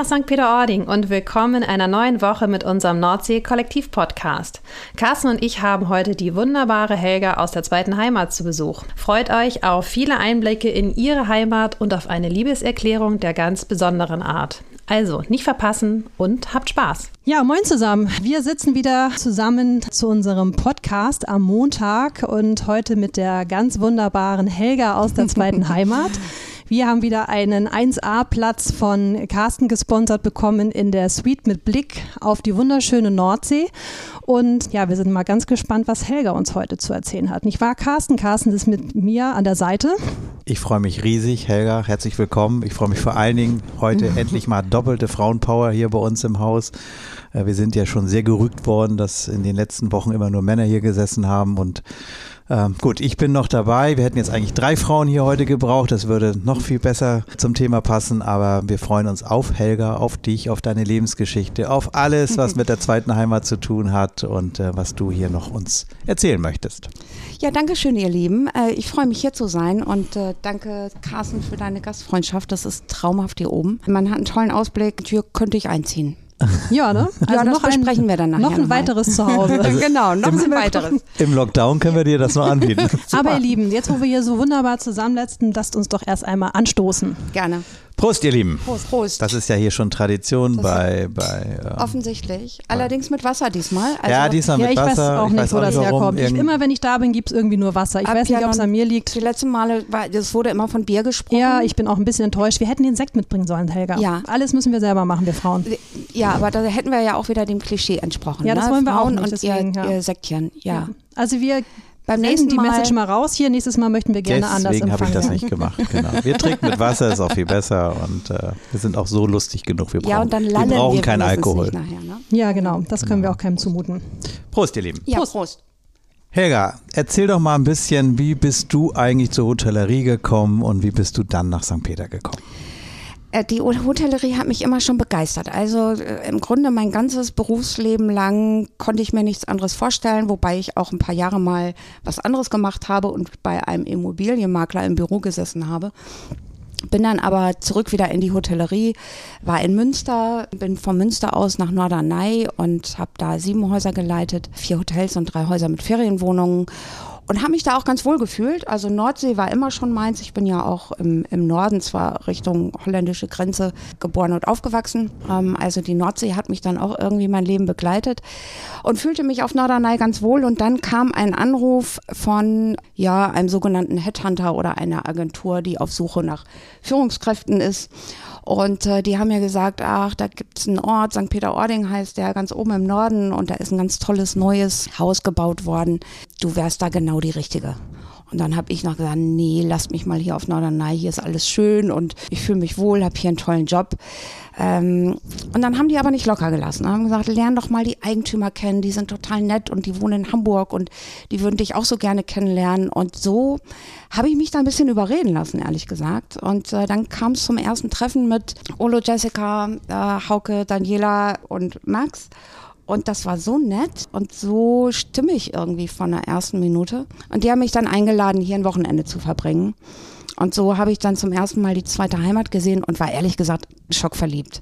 nach St. Peter-Ording und willkommen in einer neuen Woche mit unserem Nordsee-Kollektiv-Podcast. Carsten und ich haben heute die wunderbare Helga aus der zweiten Heimat zu Besuch. Freut euch auf viele Einblicke in ihre Heimat und auf eine Liebeserklärung der ganz besonderen Art. Also nicht verpassen und habt Spaß. Ja, moin zusammen. Wir sitzen wieder zusammen zu unserem Podcast am Montag und heute mit der ganz wunderbaren Helga aus der zweiten Heimat. Wir haben wieder einen 1A-Platz von Carsten gesponsert bekommen in der Suite mit Blick auf die wunderschöne Nordsee. Und ja, wir sind mal ganz gespannt, was Helga uns heute zu erzählen hat. Nicht wahr, Carsten? Carsten ist mit mir an der Seite. Ich freue mich riesig, Helga. Herzlich willkommen. Ich freue mich vor allen Dingen heute endlich mal doppelte Frauenpower hier bei uns im Haus. Äh, wir sind ja schon sehr gerügt worden, dass in den letzten Wochen immer nur Männer hier gesessen haben und ähm, gut, ich bin noch dabei. Wir hätten jetzt eigentlich drei Frauen hier heute gebraucht. Das würde noch viel besser zum Thema passen. Aber wir freuen uns auf Helga, auf dich, auf deine Lebensgeschichte, auf alles, was mit der zweiten Heimat zu tun hat und äh, was du hier noch uns erzählen möchtest. Ja, danke schön, ihr Lieben. Äh, ich freue mich hier zu sein und äh, danke, Carsten, für deine Gastfreundschaft. Das ist traumhaft hier oben. Man hat einen tollen Ausblick. Hier könnte ich einziehen. Ja, ne? Also ja, das noch besprechen ein, wir dann nachher. Noch ein noch weiteres zu Hause. Also genau, noch ein weiteres. Im Lockdown können wir dir das noch anbieten. Aber ihr Lieben, jetzt wo wir hier so wunderbar zusammenletzten, lasst uns doch erst einmal anstoßen. Gerne. Prost, ihr Lieben. Prost. Prost. Das ist ja hier schon Tradition das bei. bei ähm, offensichtlich. Allerdings mit Wasser diesmal. Also ja, diesmal mit ja, ich Wasser. Weiß auch ich nicht, wo das herkommt. Ich, immer wenn ich da bin, gibt es irgendwie nur Wasser. Ich Ab weiß nicht, ob es an mir liegt. Die letzten Male, war, das wurde immer von Bier gesprochen. Ja, ich bin auch ein bisschen enttäuscht. Wir hätten den Sekt mitbringen sollen, Helga. Ja. Alles müssen wir selber machen, wir Frauen. Ja, aber da hätten wir ja auch wieder dem Klischee entsprochen. Ja, das ne? wollen wir Frauen auch nicht. Und deswegen, ihr, ja. ihr Säckchen, ja. ja. Also wir beim nächsten die Message mal raus hier. Nächstes Mal möchten wir gerne Deswegen anders Deswegen habe ich das nicht gemacht. Genau. Wir trinken mit Wasser, ist auch viel besser und äh, wir sind auch so lustig genug. Wir brauchen, ja, und dann wir brauchen wir keinen Alkohol. Nachher, ne? Ja, genau. Das können genau. wir auch keinem zumuten. Prost, ihr Lieben. Ja, Prost. Prost. Helga, erzähl doch mal ein bisschen, wie bist du eigentlich zur Hotellerie gekommen und wie bist du dann nach St. Peter gekommen? Äh, die Hotellerie hat mich immer schon begeistert. Also äh, im Grunde mein ganzes Berufsleben lang konnte ich mir nichts anderes vorstellen, wobei ich auch ein paar Jahre mal was anderes gemacht habe und bei einem Immobilienmakler im Büro gesessen habe. Bin dann aber zurück wieder in die Hotellerie, war in Münster, bin von Münster aus nach Norderney und habe da sieben Häuser geleitet, vier Hotels und drei Häuser mit Ferienwohnungen und habe mich da auch ganz wohl gefühlt. Also Nordsee war immer schon meins. Ich bin ja auch im, im Norden, zwar Richtung holländische Grenze, geboren und aufgewachsen. Ähm, also die Nordsee hat mich dann auch irgendwie mein Leben begleitet und fühlte mich auf Norderney ganz wohl. Und dann kam ein Anruf von ja einem sogenannten Headhunter oder einer Agentur, die auf Suche nach Führungskräften ist. Und äh, die haben mir gesagt, ach, da gibt's einen Ort, St. Peter-Ording heißt der, ganz oben im Norden und da ist ein ganz tolles neues Haus gebaut worden. Du wärst da genau die Richtige. Und dann habe ich noch gesagt, nee, lasst mich mal hier auf Norderney, hier ist alles schön und ich fühle mich wohl, habe hier einen tollen Job. Ähm, und dann haben die aber nicht locker gelassen, haben gesagt, lern doch mal die Eigentümer kennen, die sind total nett und die wohnen in Hamburg und die würden dich auch so gerne kennenlernen. Und so habe ich mich da ein bisschen überreden lassen, ehrlich gesagt. Und äh, dann kam es zum ersten Treffen mit Olo, Jessica, äh, Hauke, Daniela und Max. Und das war so nett und so stimmig irgendwie von der ersten Minute. Und die haben mich dann eingeladen, hier ein Wochenende zu verbringen. Und so habe ich dann zum ersten Mal die zweite Heimat gesehen und war ehrlich gesagt schockverliebt.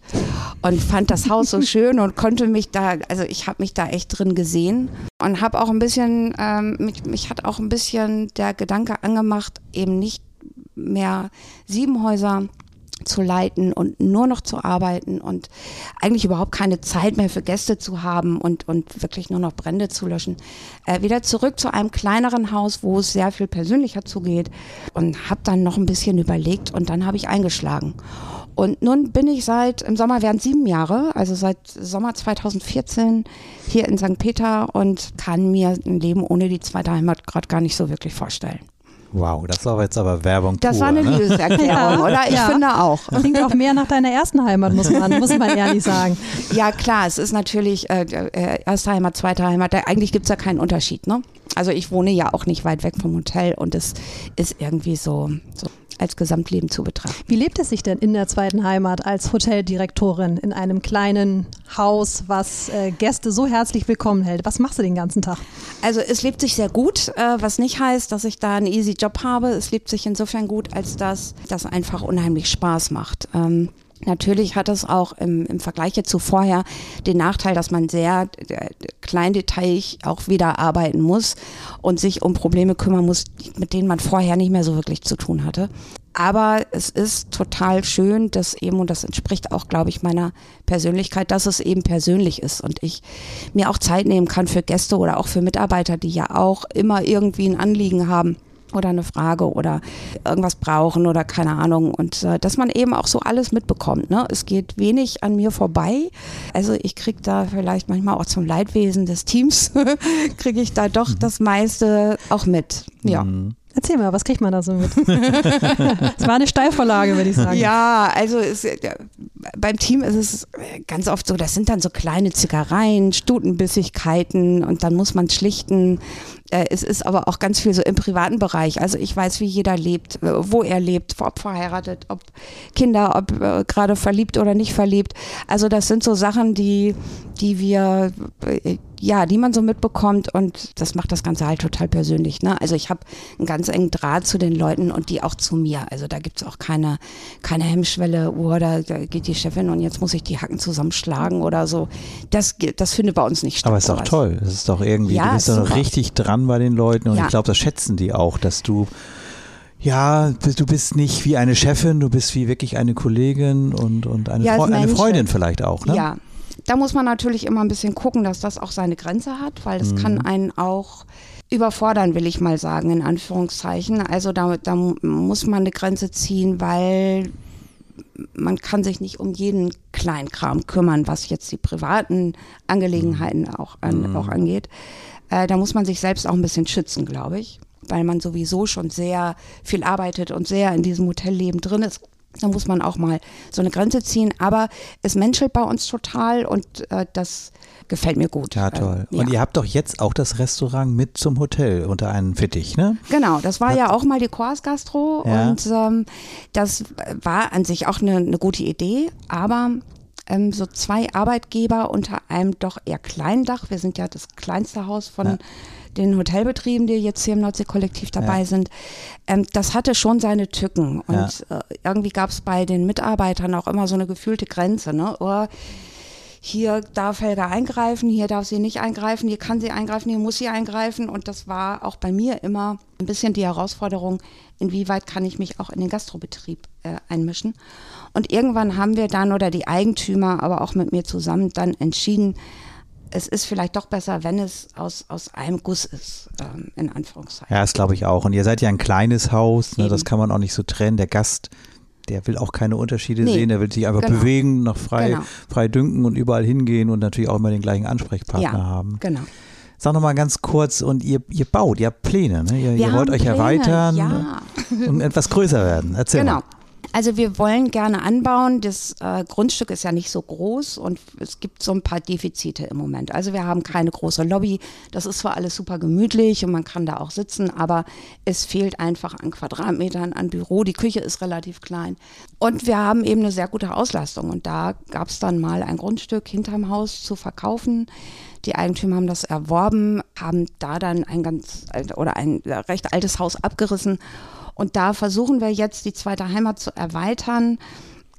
Und fand das Haus so schön und konnte mich da, also ich habe mich da echt drin gesehen und habe auch ein bisschen, ähm, mich, mich hat auch ein bisschen der Gedanke angemacht, eben nicht mehr sieben Häuser zu leiten und nur noch zu arbeiten und eigentlich überhaupt keine Zeit mehr für Gäste zu haben und, und wirklich nur noch Brände zu löschen. Äh, wieder zurück zu einem kleineren Haus, wo es sehr viel persönlicher zugeht und habe dann noch ein bisschen überlegt und dann habe ich eingeschlagen. Und nun bin ich seit, im Sommer wären sieben Jahre, also seit Sommer 2014 hier in St. Peter und kann mir ein Leben ohne die zweite Heimat gerade gar nicht so wirklich vorstellen. Wow, das war jetzt aber Werbung. Das pur, war eine ne? Liebeserklärung, ja, oder? Ich ja. finde auch. Klingt auch mehr nach deiner ersten Heimat, muss man, muss man ehrlich sagen. Ja, klar, es ist natürlich äh, äh erste Heimat, zweite Heimat. Eigentlich gibt es ja keinen Unterschied, ne? Also ich wohne ja auch nicht weit weg vom Hotel und es ist irgendwie so, so als Gesamtleben zu betrachten. Wie lebt es sich denn in der zweiten Heimat als Hoteldirektorin in einem kleinen Haus, was äh, Gäste so herzlich willkommen hält? Was machst du den ganzen Tag? Also es lebt sich sehr gut, äh, was nicht heißt, dass ich da einen easy Job habe. Es lebt sich insofern gut, als dass das einfach unheimlich Spaß macht. Ähm, Natürlich hat es auch im, im Vergleich jetzt zu vorher den Nachteil, dass man sehr äh, kleindetailig auch wieder arbeiten muss und sich um Probleme kümmern muss, mit denen man vorher nicht mehr so wirklich zu tun hatte. Aber es ist total schön, dass eben, und das entspricht auch, glaube ich, meiner Persönlichkeit, dass es eben persönlich ist und ich mir auch Zeit nehmen kann für Gäste oder auch für Mitarbeiter, die ja auch immer irgendwie ein Anliegen haben oder eine Frage oder irgendwas brauchen oder keine Ahnung. Und äh, dass man eben auch so alles mitbekommt. Ne? Es geht wenig an mir vorbei. Also ich kriege da vielleicht manchmal auch zum Leidwesen des Teams, kriege ich da doch mhm. das meiste auch mit. Ja. Mhm. Erzähl mal, was kriegt man da so mit? Es war eine Steilvorlage, würde ich sagen. Ja, also es, beim Team ist es ganz oft so, das sind dann so kleine Zickereien, Stutenbissigkeiten und dann muss man schlichten. Äh, es ist aber auch ganz viel so im privaten Bereich. Also ich weiß, wie jeder lebt, äh, wo er lebt, ob verheiratet, ob Kinder, ob äh, gerade verliebt oder nicht verliebt. Also das sind so Sachen, die, die wir, ja, die man so mitbekommt und das macht das Ganze halt total persönlich. Ne? Also ich habe einen ganz engen Draht zu den Leuten und die auch zu mir. Also da gibt es auch keine, keine Hemmschwelle, oh, da, da, geht die Chefin und jetzt muss ich die Hacken zusammenschlagen oder so. Das, das findet bei uns nicht statt. Aber es ist doch toll. Es ist doch irgendwie, ja, du bist doch richtig dran bei den Leuten und ja. ich glaube, das schätzen die auch, dass du ja, du bist nicht wie eine Chefin, du bist wie wirklich eine Kollegin und, und eine, ja, Fre eine Freundin vielleicht auch, ne? Ja, da muss man natürlich immer ein bisschen gucken, dass das auch seine Grenze hat, weil das mhm. kann einen auch überfordern, will ich mal sagen, in Anführungszeichen. Also da, da muss man eine Grenze ziehen, weil man kann sich nicht um jeden Kleinkram kümmern, was jetzt die privaten Angelegenheiten auch, an, mhm. auch angeht. Äh, da muss man sich selbst auch ein bisschen schützen, glaube ich, weil man sowieso schon sehr viel arbeitet und sehr in diesem Hotelleben drin ist. Da muss man auch mal so eine Grenze ziehen. Aber es menschelt bei uns total und äh, das gefällt mir gut. Ja, toll. Äh, ja. Und ihr habt doch jetzt auch das Restaurant mit zum Hotel unter einem Fittich, ne? Genau, das war Hat ja auch mal die Kors Gastro ja. und ähm, das war an sich auch eine, eine gute Idee, aber ähm, so zwei Arbeitgeber unter einem doch eher kleinen Dach. Wir sind ja das kleinste Haus von ja den Hotelbetrieben, die jetzt hier im Nordsee-Kollektiv dabei ja. sind, ähm, das hatte schon seine Tücken. Und ja. äh, irgendwie gab es bei den Mitarbeitern auch immer so eine gefühlte Grenze. Ne? Oh, hier darf Helga eingreifen, hier darf sie nicht eingreifen, hier kann sie eingreifen, hier muss sie eingreifen. Und das war auch bei mir immer ein bisschen die Herausforderung, inwieweit kann ich mich auch in den Gastrobetrieb äh, einmischen. Und irgendwann haben wir dann oder die Eigentümer, aber auch mit mir zusammen dann entschieden, es ist vielleicht doch besser, wenn es aus, aus einem Guss ist, ähm, in Anführungszeichen. Ja, das glaube ich auch. Und ihr seid ja ein kleines Haus, ne, das kann man auch nicht so trennen. Der Gast, der will auch keine Unterschiede nee, sehen, der will sich einfach genau. bewegen, noch frei, genau. frei dünken und überall hingehen und natürlich auch immer den gleichen Ansprechpartner ja, haben. Genau. Sag nochmal ganz kurz, und ihr, ihr baut, ihr habt Pläne, ne? ihr, ihr wollt euch Pläne, erweitern ja. und etwas größer werden. Erzähl genau. mal. Also wir wollen gerne anbauen. Das äh, Grundstück ist ja nicht so groß und es gibt so ein paar Defizite im Moment. Also wir haben keine große Lobby. Das ist zwar alles super gemütlich und man kann da auch sitzen, aber es fehlt einfach an Quadratmetern, an Büro. Die Küche ist relativ klein. Und wir haben eben eine sehr gute Auslastung. Und da gab es dann mal ein Grundstück hinterm Haus zu verkaufen. Die Eigentümer haben das erworben, haben da dann ein ganz oder ein recht altes Haus abgerissen und da versuchen wir jetzt die zweite Heimat zu erweitern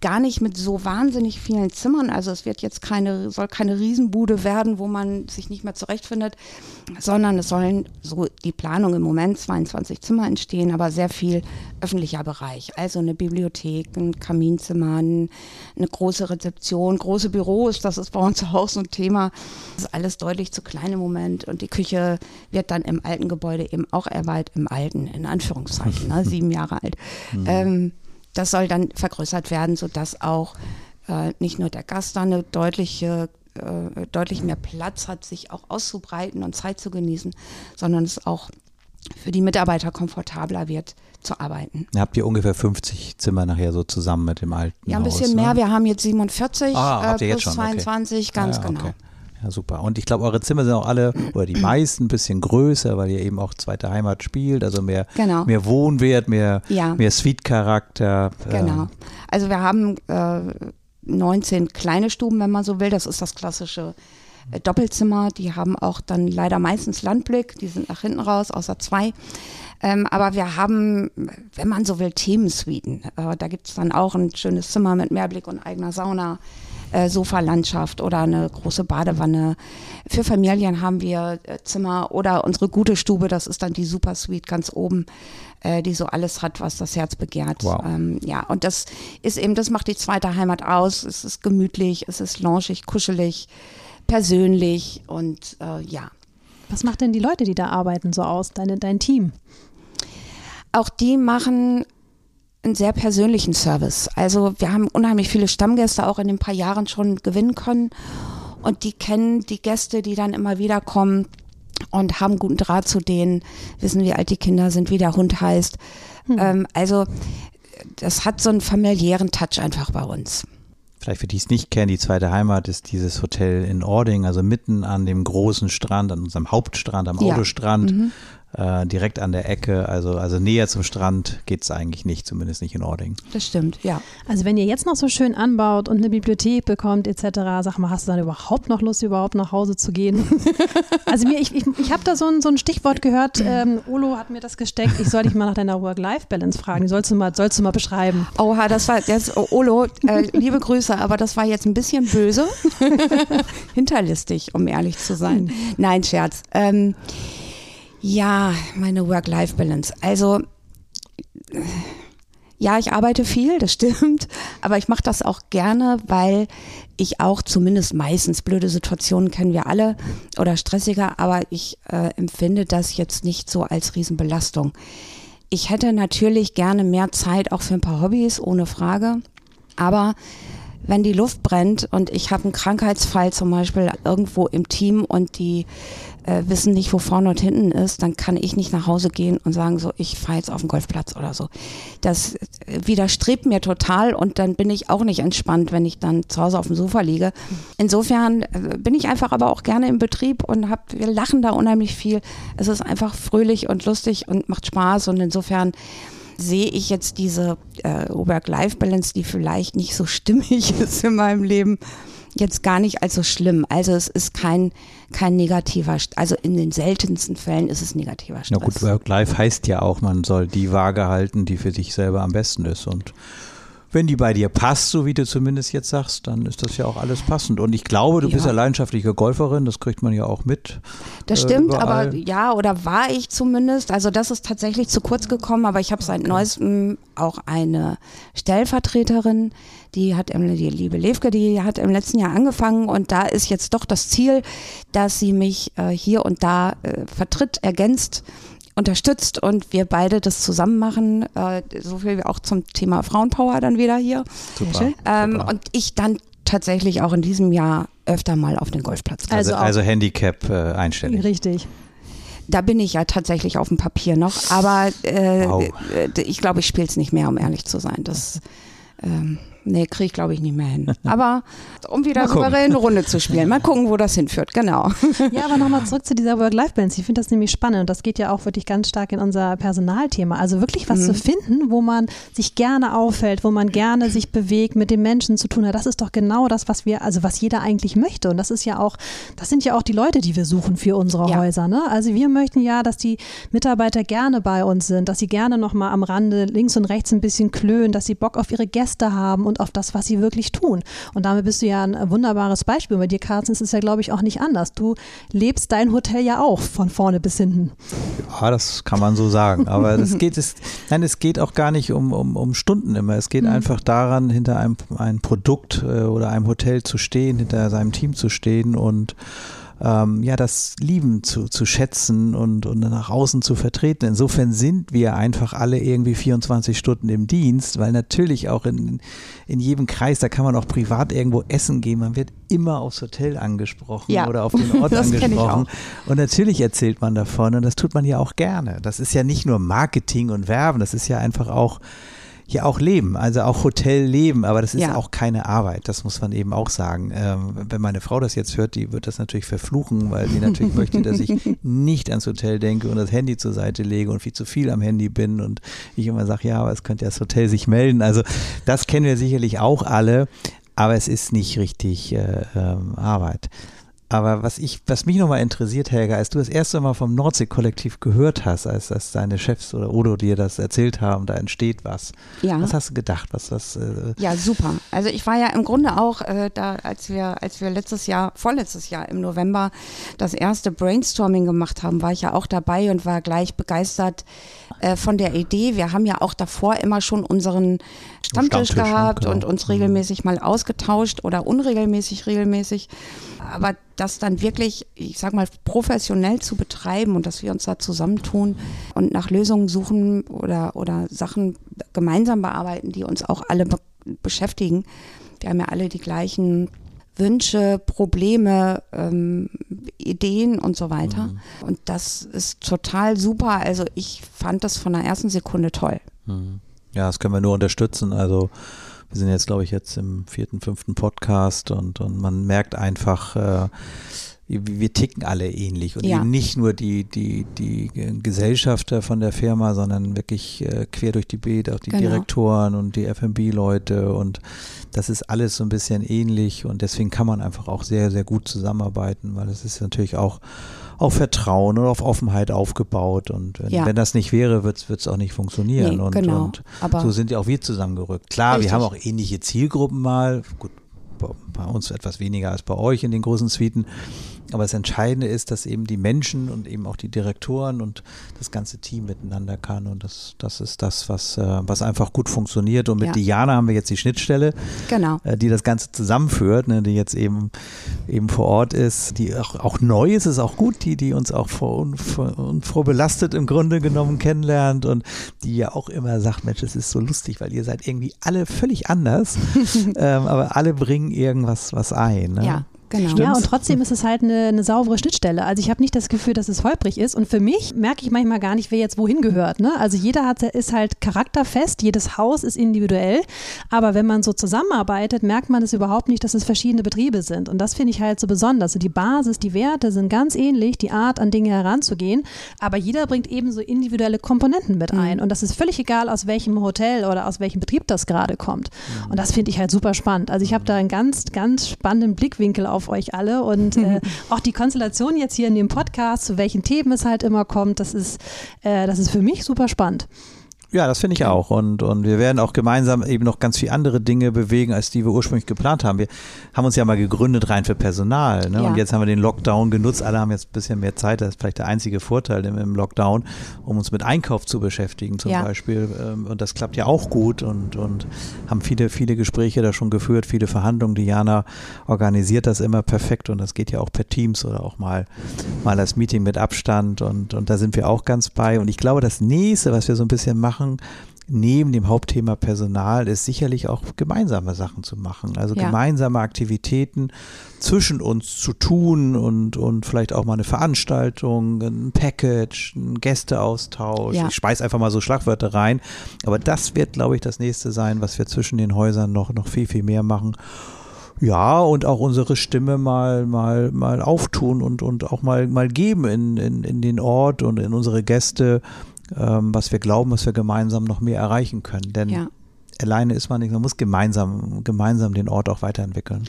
gar nicht mit so wahnsinnig vielen Zimmern. Also es wird jetzt keine, soll keine Riesenbude werden, wo man sich nicht mehr zurechtfindet, sondern es sollen so die Planung im Moment 22 Zimmer entstehen, aber sehr viel öffentlicher Bereich. Also eine Bibliothek, ein Kaminzimmer, eine große Rezeption, große Büros, das ist bei uns auch so ein Thema. Das ist alles deutlich zu klein im Moment und die Küche wird dann im alten Gebäude eben auch erweitert, im alten, in Anführungszeichen, ne, sieben Jahre alt. Mhm. Ähm, das soll dann vergrößert werden, sodass auch äh, nicht nur der Gast da eine deutliche äh, deutlich mehr Platz hat, sich auch auszubreiten und Zeit zu genießen, sondern es auch für die Mitarbeiter komfortabler wird zu arbeiten. Habt ihr ungefähr 50 Zimmer nachher so zusammen mit dem alten Ja, ein bisschen Haus, mehr. Ne? Wir haben jetzt 47 ah, äh, plus schon? 22, okay. ganz ja, genau. Okay. Ja, super. Und ich glaube, eure Zimmer sind auch alle, oder die meisten, ein bisschen größer, weil ihr eben auch zweite Heimat spielt, also mehr, genau. mehr Wohnwert, mehr, ja. mehr Suite-Charakter. Genau. Also wir haben äh, 19 kleine Stuben, wenn man so will. Das ist das klassische äh, Doppelzimmer. Die haben auch dann leider meistens Landblick. Die sind nach hinten raus, außer zwei. Ähm, aber wir haben, wenn man so will, Themensuiten. Äh, da gibt es dann auch ein schönes Zimmer mit Mehrblick und eigener Sauna. Äh, Sofalandschaft oder eine große Badewanne. Für Familien haben wir äh, Zimmer oder unsere gute Stube, das ist dann die Super Suite ganz oben, äh, die so alles hat, was das Herz begehrt. Wow. Ähm, ja, und das ist eben, das macht die zweite Heimat aus. Es ist gemütlich, es ist launchig, kuschelig, persönlich und äh, ja. Was macht denn die Leute, die da arbeiten, so aus, deine, dein Team? Auch die machen einen sehr persönlichen Service. Also wir haben unheimlich viele Stammgäste auch in den paar Jahren schon gewinnen können und die kennen die Gäste, die dann immer wieder kommen und haben guten Draht zu denen, wissen, wie alt die Kinder sind, wie der Hund heißt. Hm. Ähm, also das hat so einen familiären Touch einfach bei uns. Vielleicht für die es nicht kennen, die zweite Heimat ist dieses Hotel in Ording, also mitten an dem großen Strand, an unserem Hauptstrand, am Ja. Autostrand, Mhm. Äh, direkt an der Ecke. Also, also näher zum Strand geht es eigentlich nicht, zumindest nicht in Ording. Das stimmt, ja. Also wenn ihr jetzt noch so schön anbaut und eine Bibliothek bekommt etc., sag mal, hast du dann überhaupt noch Lust, überhaupt nach Hause zu gehen? also mir, ich, ich, ich habe da so ein, so ein Stichwort gehört, ähm, Olo hat mir das gesteckt, ich soll dich mal nach deiner Work-Life-Balance fragen, die sollst du mal, sollst du mal beschreiben. Oha, das war jetzt, oh, Olo, äh, liebe Grüße, aber das war jetzt ein bisschen böse. Hinterlistig, um ehrlich zu sein. Nein, Scherz. Ähm, ja, meine Work-Life-Balance. Also, ja, ich arbeite viel, das stimmt, aber ich mache das auch gerne, weil ich auch zumindest meistens blöde Situationen kennen wir alle oder stressiger, aber ich äh, empfinde das jetzt nicht so als Riesenbelastung. Ich hätte natürlich gerne mehr Zeit auch für ein paar Hobbys, ohne Frage. Aber wenn die Luft brennt und ich habe einen Krankheitsfall zum Beispiel irgendwo im Team und die äh, wissen nicht, wo vorne und hinten ist, dann kann ich nicht nach Hause gehen und sagen so, ich fahre jetzt auf den Golfplatz oder so. Das äh, widerstrebt mir total und dann bin ich auch nicht entspannt, wenn ich dann zu Hause auf dem Sofa liege. Insofern äh, bin ich einfach aber auch gerne im Betrieb und hab, wir lachen da unheimlich viel. Es ist einfach fröhlich und lustig und macht Spaß und insofern sehe ich jetzt diese äh, Work-Life-Balance, die vielleicht nicht so stimmig ist in meinem Leben, jetzt gar nicht als so schlimm. Also es ist kein, kein negativer, also in den seltensten Fällen ist es negativer Na Stress. gut, Work-Life heißt ja auch, man soll die Waage halten, die für dich selber am besten ist. Und wenn die bei dir passt, so wie du zumindest jetzt sagst, dann ist das ja auch alles passend. Und ich glaube, du Ja. bist ja leidenschaftliche Golferin, das kriegt man ja auch mit. Das äh, stimmt, überall. aber ja, oder war ich zumindest. Also das ist tatsächlich zu kurz gekommen, aber ich habe seit neuestem auch eine Stellvertreterin, die hat, die liebe Levke, die hat im letzten Jahr angefangen und da ist jetzt doch das Ziel, dass sie mich äh, hier und da äh, vertritt, ergänzt, unterstützt und wir beide das zusammen machen. Äh, so viel auch zum Thema Frauenpower dann wieder hier. Super. Ähm, super. und ich dann tatsächlich auch in diesem Jahr öfter mal auf den Golfplatz gehe. also, also also Handicap äh, einstellig. Richtig. Da bin ich ja tatsächlich auf dem Papier noch, aber äh, Wow. äh, ich glaube, ich spiele es nicht mehr, um ehrlich zu sein. Das ähm, nee, kriege ich glaube ich nicht mehr hin. Aber um wieder souverän eine Runde zu spielen, mal gucken, wo das hinführt. Genau. Ja, aber nochmal zurück zu dieser Work-Life-Balance. Ich finde das nämlich spannend und das geht ja auch wirklich ganz stark in unser Personalthema. Also wirklich was Mhm. zu finden, wo man sich gerne auffällt, wo man gerne sich bewegt, mit den Menschen zu tun hat. Das ist doch genau das, was wir, also was jeder eigentlich möchte. Und das ist ja auch, das sind ja auch die Leute, die wir suchen für unsere Ja. Häuser. Ne? Also wir möchten ja, dass die Mitarbeiter gerne bei uns sind, dass sie gerne nochmal am Rande links und rechts ein bisschen klönen, dass sie Bock auf ihre Gäste haben und auf das, was sie wirklich tun. Und damit bist du ja ein wunderbares Beispiel. Bei dir, Carsten, ist es ja, glaube ich, auch nicht anders. Du lebst dein Hotel ja auch von vorne bis hinten. Ja, das kann man so sagen. Aber das geht, es, nein, es geht auch gar nicht um, um, um Stunden immer. Es geht einfach daran, hinter einem, einem Produkt äh, oder einem Hotel zu stehen, hinter seinem Team zu stehen und ähm, ja, das Lieben zu, zu schätzen und, und nach außen zu vertreten. Insofern sind wir einfach alle irgendwie 24 Stunden im Dienst, weil natürlich auch in, in jedem Kreis, da kann man auch privat irgendwo essen gehen, man wird immer aufs Hotel angesprochen Ja. oder auf den Ort angesprochen. Und natürlich erzählt man davon und das tut man ja auch gerne. Das ist ja nicht nur Marketing und Werben, das ist ja einfach auch ja auch Leben, also auch Hotelleben, aber das ist Ja. auch keine Arbeit, das muss man eben auch sagen. Ähm, wenn meine Frau das jetzt hört, die wird das natürlich verfluchen, weil sie natürlich möchte, dass ich nicht ans Hotel denke und das Handy zur Seite lege und viel zu viel am Handy bin und ich immer sage, ja, aber es könnte ja das Hotel sich melden. Also das kennen wir sicherlich auch alle, aber es ist nicht richtig äh, ähm, Arbeit. Aber was ich, was mich nochmal interessiert, Helga, als du das erste Mal vom Nordsee-Kollektiv gehört hast, als, als deine Chefs oder Odo dir das erzählt haben, da entsteht was. Ja. Was hast du gedacht? Was, was, äh Ja, super. Also ich war ja im Grunde auch äh, da, als wir, als wir letztes Jahr, vorletztes Jahr im November das erste Brainstorming gemacht haben, war ich ja auch dabei und war gleich begeistert äh, von der Idee. Wir haben ja auch davor immer schon unseren Stammtisch, Stammtisch, ne? gehabt Genau. und uns Mhm. regelmäßig mal ausgetauscht oder unregelmäßig regelmäßig. Aber das dann wirklich, ich sag mal, professionell zu betreiben und dass wir uns da zusammentun und nach Lösungen suchen oder, oder Sachen gemeinsam bearbeiten, die uns auch alle be beschäftigen. Wir haben ja alle die gleichen Wünsche, Probleme, ähm, Ideen und so weiter. Mhm. Und das ist total super. Also ich fand das von der ersten Sekunde toll. Mhm. Ja, das können wir nur unterstützen. Also wir sind jetzt, glaube ich, jetzt im vierten, fünften Podcast und, und man merkt einfach, äh, wir ticken alle ähnlich und Ja. eben nicht nur die, die, die Gesellschafter von der Firma, sondern wirklich äh, quer durch die Beet, auch die Genau. Direktoren und die F&B-Leute und das ist alles so ein bisschen ähnlich und deswegen kann man einfach auch sehr, sehr gut zusammenarbeiten, weil es ist natürlich auch auf Vertrauen und auf Offenheit aufgebaut und wenn, Ja. wenn das nicht wäre, wird es auch nicht funktionieren Nee, und, genau. und Aber so sind ja auch wir zusammengerückt. Klar, Richtig. wir haben auch ähnliche Zielgruppen mal. Gut, bei- bei uns etwas weniger als bei euch in den großen Suiten. Aber das Entscheidende ist, dass eben die Menschen und eben auch die Direktoren und das ganze Team miteinander kann. Und das, das ist das, was, äh, was einfach gut funktioniert. Und mit Ja. Diana haben wir jetzt die Schnittstelle, genau. äh, die das Ganze zusammenführt, ne, die jetzt eben, eben vor Ort ist, die auch, auch neu ist, ist auch gut, die, die uns auch vor, vor, vorbelastet im Grunde genommen kennenlernt und die ja auch immer sagt, Mensch, es ist so lustig, weil ihr seid irgendwie alle völlig anders, ähm, aber alle bringen irgendwas was ein. Ne? Ja, genau. Ja, und trotzdem ist es halt eine, eine saubere Schnittstelle. Also ich habe nicht das Gefühl, dass es holprig ist. Und für mich merke ich manchmal gar nicht, wer jetzt wohin gehört. Ne? Also jeder hat, ist halt charakterfest, jedes Haus ist individuell. Aber wenn man so zusammenarbeitet, merkt man es überhaupt nicht, dass es verschiedene Betriebe sind. Und das finde ich halt so besonders. Also die Basis, die Werte sind ganz ähnlich, die Art, an Dinge heranzugehen. Aber jeder bringt eben so individuelle Komponenten mit ein. Und das ist völlig egal, aus welchem Hotel oder aus welchem Betrieb das gerade kommt. Und das finde ich halt super spannend. Also ich habe da einen ganz, ganz spannenden Blickwinkel auf euch alle und äh, auch die Konstellation jetzt hier in dem Podcast, zu welchen Themen es halt immer kommt, das ist, äh, das ist für mich super spannend. Ja, das finde ich auch. Und, und wir werden auch gemeinsam eben noch ganz viele andere Dinge bewegen, als die wir ursprünglich geplant haben. Wir haben uns ja mal gegründet rein für Personal. Ne? Ja. Und jetzt haben wir den Lockdown genutzt. Alle haben jetzt ein bisschen mehr Zeit. Das ist vielleicht der einzige Vorteil im, Lockdown, um uns mit Einkauf zu beschäftigen zum Ja. Beispiel. Ähm, Und das klappt ja auch gut und, und haben viele, viele Gespräche da schon geführt, viele Verhandlungen. Diana organisiert das immer perfekt und das geht ja auch per Teams oder auch mal, mal das Meeting mit Abstand und, und da sind wir auch ganz bei. Und ich glaube, das nächste, was wir so ein bisschen machen, neben dem Hauptthema Personal, ist sicherlich auch gemeinsame Sachen zu machen. Also Ja. gemeinsame Aktivitäten zwischen uns zu tun und, und vielleicht auch mal eine Veranstaltung, ein Package, ein Gästeaustausch. Ja. Ich speise einfach mal so Schlagwörter rein. Aber das wird, glaube ich, das nächste sein, was wir zwischen den Häusern noch, noch viel, viel mehr machen. Ja, und auch unsere Stimme mal, mal, mal auftun und, und auch mal, mal geben in, in, in den Ort und in unsere Gäste, ähm, was wir glauben, was wir gemeinsam noch mehr erreichen können. Denn Ja. alleine ist man nicht, man muss gemeinsam, gemeinsam den Ort auch weiterentwickeln.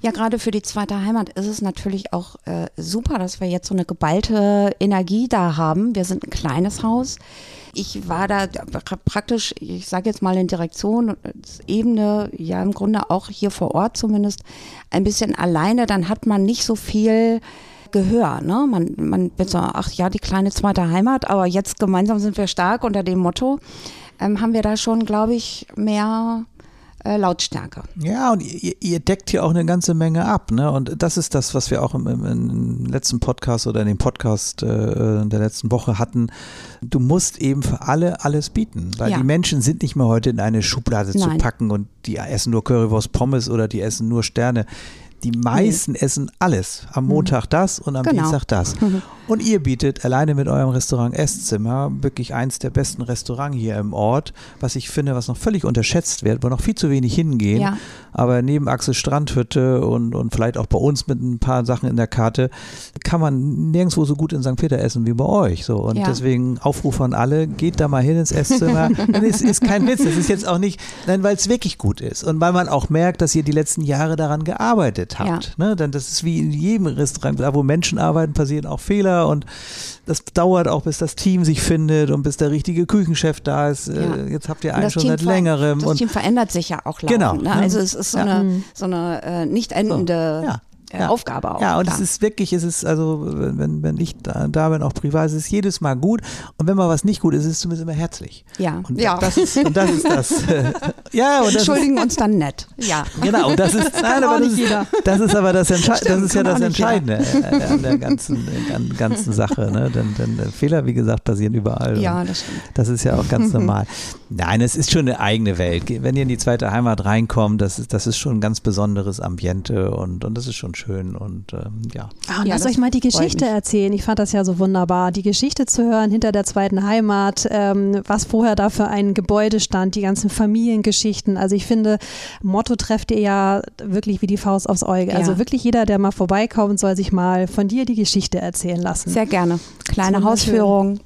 Ja, gerade für die zweite Heimat ist es natürlich auch äh, super, dass wir jetzt so eine geballte Energie da haben. Wir sind ein kleines Haus. Ich war da pra- praktisch, ich sage jetzt mal in Direktion, Ebene, ja im Grunde auch hier vor Ort zumindest, ein bisschen alleine. Dann hat man nicht so viel Gehör. Ne? Man, man wird so, ach ja, die kleine zweite Heimat, aber jetzt gemeinsam sind wir stark unter dem Motto, ähm, haben wir da schon, glaube ich, mehr äh, Lautstärke. Ja, und ihr, ihr deckt hier auch eine ganze Menge ab, ne? Und das ist das, was wir auch im, im, im letzten Podcast oder in dem Podcast äh, der letzten Woche hatten. Du musst eben für alle alles bieten, weil Ja. die Menschen sind nicht mehr heute in eine Schublade zu Nein. packen und die essen nur Currywurst Pommes oder die essen nur Sterne. Die meisten essen alles. Am Montag das und am Genau. Dienstag das. Und ihr bietet alleine mit eurem Restaurant Esszimmer wirklich eins der besten Restaurants hier im Ort, was ich finde, was noch völlig unterschätzt wird, wo noch viel zu wenig hingehen. Ja. Aber neben Axel Strandhütte und, und vielleicht auch bei uns mit ein paar Sachen in der Karte, kann man nirgendwo so gut in St. Peter essen wie bei euch. So. Und Ja. deswegen Aufruf an alle, geht da mal hin ins Esszimmer. Es ist kein Witz, es ist jetzt auch nicht, nein, weil es wirklich gut ist. Und weil man auch merkt, dass ihr die letzten Jahre daran gearbeitet habt. Ne? Denn das ist wie in jedem Restaurant, da wo Menschen arbeiten, passieren auch Fehler und das dauert auch, bis das Team sich findet und bis der richtige Küchenchef da ist. Ja. Äh, Jetzt habt ihr einen schon Team seit längerem. Das Team verändert sich ja auch laufend. Genau, Ne? ne? Also es ist so Ja. eine, so eine äh, nicht endende Ja. Aufgabe auch. Ja, und klar. es ist wirklich, es ist also, wenn, wenn ich da, da bin, auch privat, es ist jedes Mal gut. Und wenn mal was nicht gut ist, ist es zumindest immer herzlich. ja. Und ja. das ist, und das ist das. ja, und das ist, Entschuldigen uns dann nett. Ja. Genau, und das ist, nein, aber das nicht ist, jeder. das ist aber das, Entsche das ist ja das jeder. Entscheidende an der ganzen, an, ganzen Sache. Ne? Denn, denn Fehler, wie gesagt, passieren überall. Ja, das stimmt. das ist ja auch ganz normal. Nein, es ist schon eine eigene Welt. Wenn ihr in die zweite Heimat reinkommt, das ist, das ist schon ein ganz besonderes Ambiente und, und das ist schon schön. Und ähm, ja. Ah, und Ja, lasst euch mal die Geschichte mich. erzählen. Ich fand das ja so wunderbar, die Geschichte zu hören hinter der zweiten Heimat, ähm, was vorher da für ein Gebäude stand, die ganzen Familiengeschichten. Also ich finde, Motto trefft ihr ja wirklich wie die Faust aufs Auge. Ja. Also wirklich jeder, der mal vorbeikommt, soll sich mal von dir die Geschichte erzählen lassen. Sehr gerne. Kleine. Hausführung.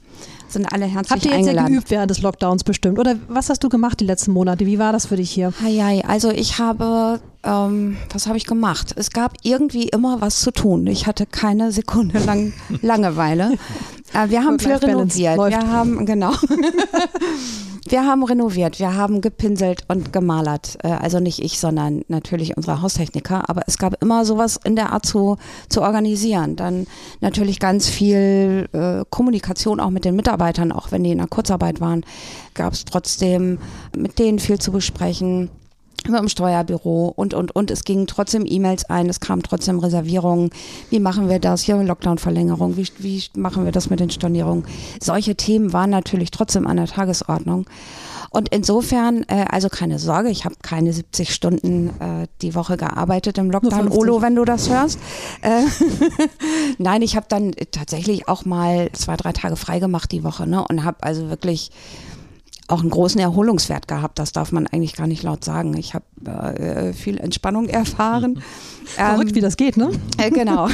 Sind alle herzlich Habt ihr jetzt ja eingeladen. geübt während des Lockdowns bestimmt? Oder was hast du gemacht die letzten Monate? Wie war das für dich hier? Hei, also ich habe, ähm, was habe ich gemacht? Es gab irgendwie immer was zu tun. Ich hatte keine Sekunde lang Langeweile. Äh, wir haben viel renoviert. läuft. Wir haben, genau. Wir haben renoviert, wir haben gepinselt und gemalert. Äh, Also nicht ich, sondern natürlich unsere Haustechniker. Aber es gab immer sowas in der Art zu, zu organisieren. Dann natürlich ganz viel äh, Kommunikation auch mit den Mitarbeitern, auch wenn die in der Kurzarbeit waren, gab es trotzdem mit denen viel zu besprechen mit dem Steuerbüro und, und, und. Es gingen trotzdem E-Mails ein, es kamen trotzdem Reservierungen. Wie machen wir das? Hier Lockdown-Verlängerung. Wie, wie machen wir das mit den Stornierungen? Solche Themen waren natürlich trotzdem an der Tagesordnung. Und insofern, äh, also keine Sorge, ich habe keine 70 Stunden äh, die Woche gearbeitet im Lockdown. 50. Olo, wenn du das hörst. Äh, Nein, ich habe dann tatsächlich auch mal zwei, drei Tage frei gemacht die Woche ne? und habe also wirklich auch einen großen Erholungswert gehabt. Das darf man eigentlich gar nicht laut sagen. Ich habe äh, viel Entspannung erfahren. Verrückt, wie das geht, ne? Äh, genau.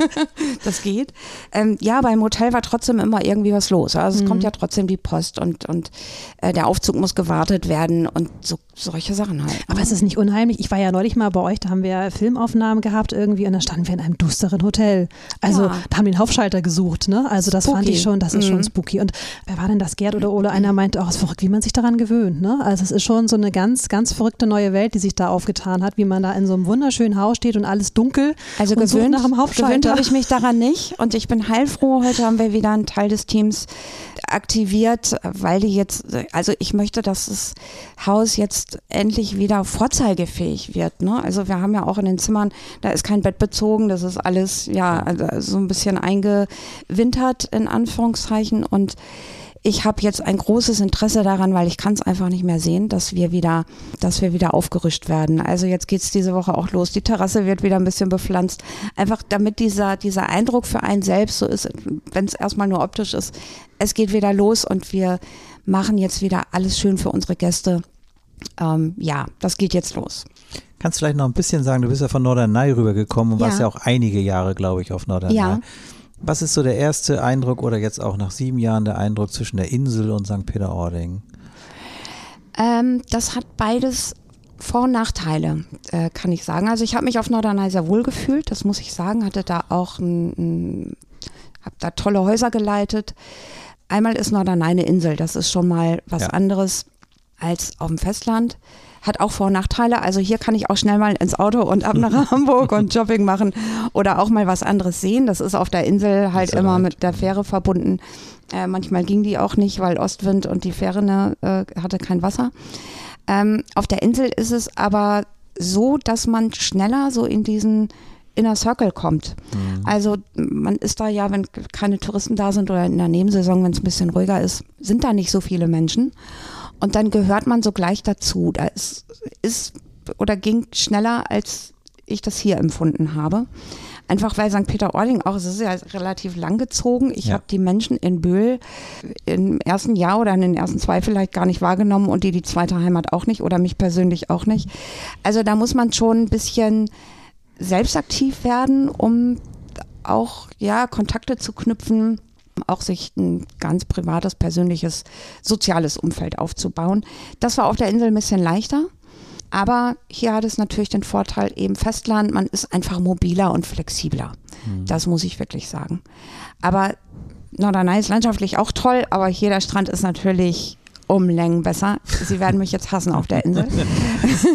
das geht. Ähm, ja, beim Hotel war trotzdem immer irgendwie was los. Also es kommt ja trotzdem die Post und, und äh, der Aufzug muss gewartet werden und so, solche Sachen halt. Aber es ist nicht unheimlich. Ich war ja neulich mal bei euch, da haben wir Filmaufnahmen gehabt irgendwie und da standen wir in einem düsteren Hotel. Also Ja. da haben wir den Hauptschalter gesucht, ne? Also das fand Spooky. ich schon, das ist schon Mhm. spooky. Und wer war denn das, Gerd oder Ole? Einer meinte, oh, es verrückt, wie man sich daran gewöhnt, ne? Also es ist schon so eine ganz, ganz verrückte neue Welt, die sich da aufgetan hat, wie man da in so einem wunderschönen Haus steht und alles dunkel Also gewöhnt, nach dem gewöhnt habe ich mich daran nicht und ich bin heilfroh. Heute haben wir wieder einen Teil des Teams aktiviert, weil die jetzt, also ich möchte, dass das Haus jetzt endlich wieder vorzeigefähig wird. Ne? Also wir haben ja auch in den Zimmern, da ist kein Bett bezogen, das ist alles ja also so ein bisschen eingewintert in Anführungszeichen und ich habe jetzt ein großes Interesse daran, weil ich kann es einfach nicht mehr sehen, dass wir wieder, dass wir wieder aufgerüscht werden. Also jetzt geht's diese Woche auch los. Die Terrasse wird wieder ein bisschen bepflanzt. Einfach damit dieser, dieser Eindruck für einen selbst so ist, wenn es erstmal nur optisch ist. Es geht wieder los und wir machen jetzt wieder alles schön für unsere Gäste. Ähm, ja, das geht jetzt los. Kannst du vielleicht noch ein bisschen sagen, du bist ja von Norderney rübergekommen und Ja. warst ja auch einige Jahre, glaube ich, auf Norderney. Ja. Was ist so der erste Eindruck oder jetzt auch nach sieben Jahren der Eindruck zwischen der Insel und St. Peter-Ording? Ähm, das hat beides Vor- und Nachteile, äh, kann ich sagen. Also ich habe mich auf Norderney sehr wohl gefühlt, das muss ich sagen. Hatte da auch habe da tolle Häuser geleitet. Einmal ist Norderney eine Insel, das ist schon mal was Ja. anderes als auf dem Festland. Hat auch Vor- und Nachteile. Also hier kann ich auch schnell mal ins Auto und ab nach Hamburg und Shopping machen oder auch mal was anderes sehen. Das ist auf der Insel halt immer weit. mit der Fähre verbunden. Äh, manchmal ging die auch nicht, weil Ostwind und die Fähre ne, äh, hatte kein Wasser. Ähm, auf der Insel ist es aber so, dass man schneller so in diesen Inner Circle kommt. Also man ist da ja, wenn keine Touristen da sind oder in der Nebensaison, wenn es ein bisschen ruhiger ist, sind da nicht so viele Menschen. Und dann gehört man so gleich dazu. Da ist, oder ging schneller, als ich das hier empfunden habe. Einfach weil St. Peter-Ording auch, es ist ja relativ lang gezogen. Ich Ja. habe die Menschen in Böhl im ersten Jahr oder in den ersten zwei vielleicht gar nicht wahrgenommen und die die zweite Heimat auch nicht oder mich persönlich auch nicht. Also da muss man schon ein bisschen selbstaktiv werden, um auch ja Kontakte zu knüpfen, auch sich ein ganz privates, persönliches, soziales Umfeld aufzubauen. Das war auf der Insel ein bisschen leichter. Aber hier hat es natürlich den Vorteil eben Festland, man ist einfach mobiler und flexibler. Das muss ich wirklich sagen. Aber Norderney ist landschaftlich auch toll, aber hier der Strand ist natürlich um Längen besser. Sie werden mich jetzt hassen auf der Insel.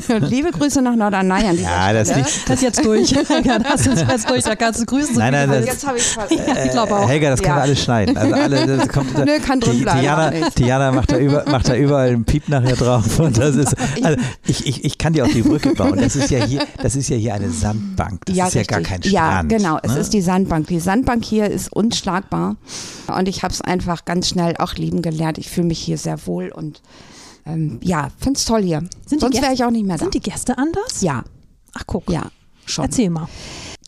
Liebe Grüße nach Norderney an dieser Ja, das liegt, Das ist jetzt durch. Helga, das ist jetzt durch. Da kannst du grüßen. Nein, nein, das-. Jetzt habe ich Ja, ich glaube auch. Äh, Helga, das können Ja. wir alles schneiden. Also alle, das kommt, Nö, kann drin bleiben, nicht. Tiana macht, da über, macht da überall einen Piep nachher drauf. Und das ist, also ich, ich, ich kann dir auch die Brücke bauen. Das ist ja hier, das ist ja hier eine Sandbank. Das ist ja gar kein Strand. Ja, genau. Es ne? ist die Sandbank. Die Sandbank hier ist unschlagbar. Und ich habe es einfach ganz schnell auch lieben gelernt. Ich fühle mich hier sehr wohl und ähm, ja, finde es toll hier. Sind Sonst wäre ich auch nicht mehr da. Sind die Gäste anders? ja, Ach, guck. ja, schon. Erzähl mal.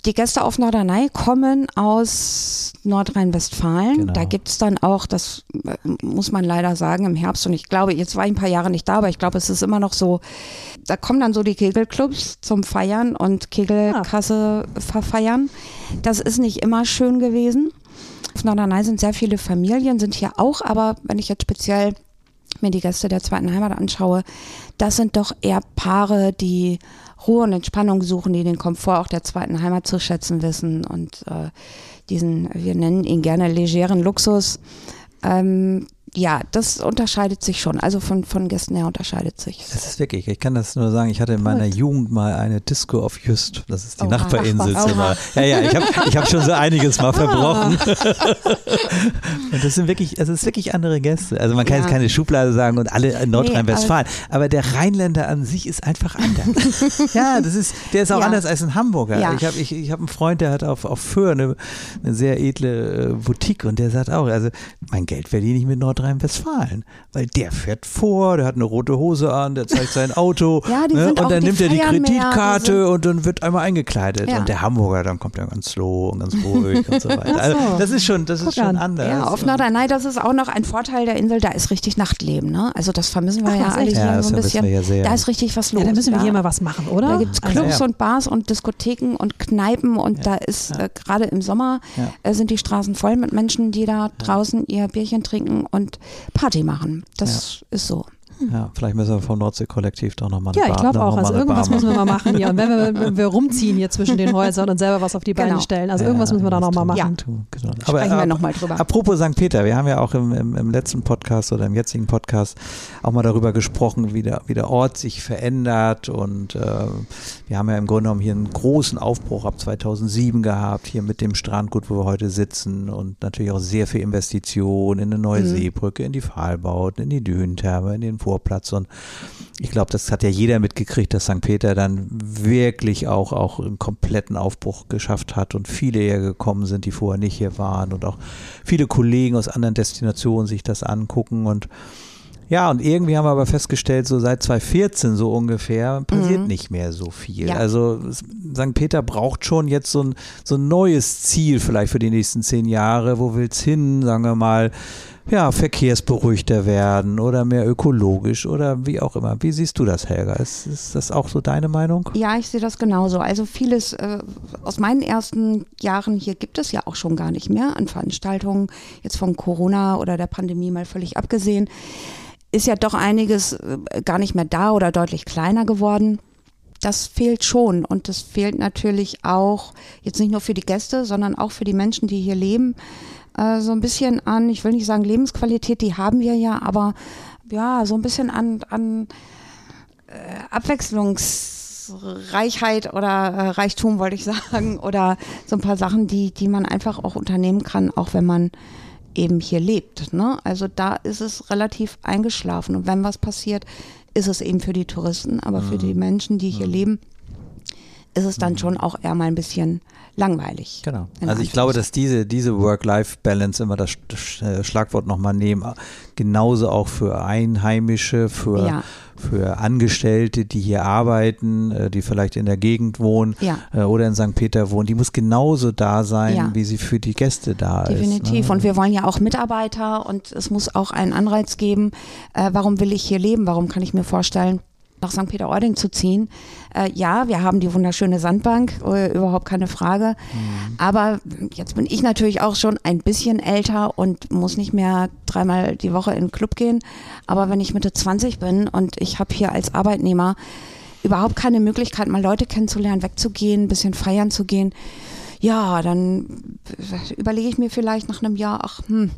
Die Gäste auf Norderney kommen aus Nordrhein-Westfalen. Genau. Da gibt es dann auch, das äh, muss man leider sagen, im Herbst. Und ich glaube, jetzt war ich ein paar Jahre nicht da, aber ich glaube, es ist immer noch so, da kommen dann so die Kegelclubs zum Feiern und Kegelkasse verfeiern. Das ist nicht immer schön gewesen. Auf Norderney sind sehr viele Familien, sind hier auch, aber wenn ich jetzt speziell mir die Gäste der zweiten Heimat anschaue, das sind doch eher Paare, die Ruhe und Entspannung suchen, die den Komfort auch der zweiten Heimat zu schätzen wissen und äh, diesen, wir nennen ihn gerne legeren Luxus. Ähm, ja, das unterscheidet sich schon. Also von, von Gästen her unterscheidet sich. Das ist wirklich, ich kann das nur sagen, ich hatte in meiner Jugend mal eine Disco auf Just, das ist die Oha. Nachbarinsel. Oha. Ja, ja, ich habe ich hab schon so einiges mal verbrochen. und das sind wirklich, es ist wirklich andere Gäste. Also man kann Ja. jetzt keine Schublade sagen und alle in Nordrhein-Westfalen, aber der Rheinländer an sich ist einfach anders. ja, das ist, der ist auch Ja. anders als ein Hamburger. Ja. Ich habe ich, ich hab einen Freund, der hat auf, auf Föhr eine, eine sehr edle äh, Boutique und der sagt auch, also mein Geld verdiene ich mit Nordrhein-Westfalen, weil der fährt vor, der hat eine rote Hose an, der zeigt sein Auto Ja, die ne, sind und auch- dann die nimmt er die feiern mehr, Kreditkarte sind- und dann wird einmal eingekleidet Ja. und der Hamburger, dann kommt er ganz slow und ganz ruhig und so weiter. Also so. das ist schon, das Guck ist schon an. anders. Ja, auf Norderney, das ist auch noch ein Vorteil der Insel, da ist richtig Nachtleben. Ne? Also das vermissen wir Ach, ja alle hier Ja, so ein bisschen. ja sehr. Da ist richtig was los. Ja, da müssen wir da, hier mal was machen, oder? Da gibt es Also- Clubs Ja. und Bars und Diskotheken und Kneipen und da ist äh, gerade im Sommer Ja. äh, sind die Straßen voll mit Menschen, die da draußen ihr Bierchen trinken und Party machen. Das ist so. Ja, vielleicht müssen wir vom Nordsee-Kollektiv doch nochmal Ja, ich glaube auch. Also irgendwas müssen wir mal machen hier. Und wenn wir, wenn wir rumziehen hier zwischen den Häusern und selber was auf die Beine Genau. stellen, also irgendwas müssen wir da nochmal machen. Genau. Sprechen wir ab- nochmal drüber. Apropos St. Peter, wir haben ja auch im, im, im letzten Podcast oder im jetzigen Podcast auch mal darüber gesprochen, wie der, wie der Ort sich verändert und äh, wir haben ja im Grunde genommen hier einen großen Aufbruch ab 2007 gehabt, hier mit dem Strandgut, wo wir heute sitzen und natürlich auch sehr viel Investition in eine neue Mhm. Seebrücke, in die Pfahlbauten, in die Dünentherme, in den Vorplatz und ich glaube, das hat ja jeder mitgekriegt, dass St. Peter dann wirklich auch, auch einen kompletten Aufbruch geschafft hat und viele hier gekommen sind, die vorher nicht hier waren und auch viele Kollegen aus anderen Destinationen sich das angucken und ja, und irgendwie haben wir aber festgestellt, so seit 2014 so ungefähr passiert Mhm. nicht mehr so viel. Ja. Also es- St. Peter braucht schon jetzt so ein, so ein neues Ziel vielleicht für die nächsten zehn Jahre. Wo will's hin? Sagen wir mal, ja, verkehrsberuhigter werden oder mehr ökologisch oder wie auch immer. Wie siehst du das, Helga? Ist, ist das auch so deine Meinung? Ja, ich sehe das genauso. Also vieles äh, aus meinen ersten Jahren hier gibt es ja auch schon gar nicht mehr an Veranstaltungen, jetzt von Corona oder der Pandemie mal völlig abgesehen. Ist ja doch einiges äh, gar nicht mehr da oder deutlich kleiner geworden. Das fehlt schon und das fehlt natürlich auch jetzt nicht nur für die Gäste, sondern auch für die Menschen, die hier leben. Äh, so ein bisschen an, ich will nicht sagen Lebensqualität, die haben wir ja, aber ja, so ein bisschen an, an äh, Abwechslungsreichheit oder äh, Reichtum, wollte ich sagen, oder so ein paar Sachen, die, die man einfach auch unternehmen kann, auch wenn man eben hier lebt. Ne? Also da ist es relativ eingeschlafen und wenn was passiert, ist es eben für die Touristen, aber für die Menschen, die hier leben, ist es dann schon auch eher mal ein bisschen langweilig. Genau. Also ich glaube, dass diese, diese Work-Life-Balance immer das Sch- Schlagwort nochmal nehmen, genauso auch für Einheimische, für, Ja. für Angestellte, die hier arbeiten, äh, die vielleicht in der Gegend wohnen Ja. äh, oder in St. Peter wohnen, die muss genauso da sein, Ja. wie sie für die Gäste da Definitiv. ist. ne? Und wir wollen ja auch Mitarbeiter und es muss auch einen Anreiz geben, äh, warum will ich hier leben? Warum kann ich mir vorstellen, nach St. Peter-Ording zu ziehen? Äh, ja, wir haben die wunderschöne Sandbank, äh, überhaupt keine Frage. Mhm. Aber jetzt bin ich natürlich auch schon ein bisschen älter und muss nicht mehr dreimal die Woche in den Club gehen. Aber wenn ich Mitte 20 bin und ich habe hier als Arbeitnehmer überhaupt keine Möglichkeit, mal Leute kennenzulernen, wegzugehen, ein bisschen feiern zu gehen, ja, dann überlege ich mir vielleicht nach einem Jahr, ach, hm,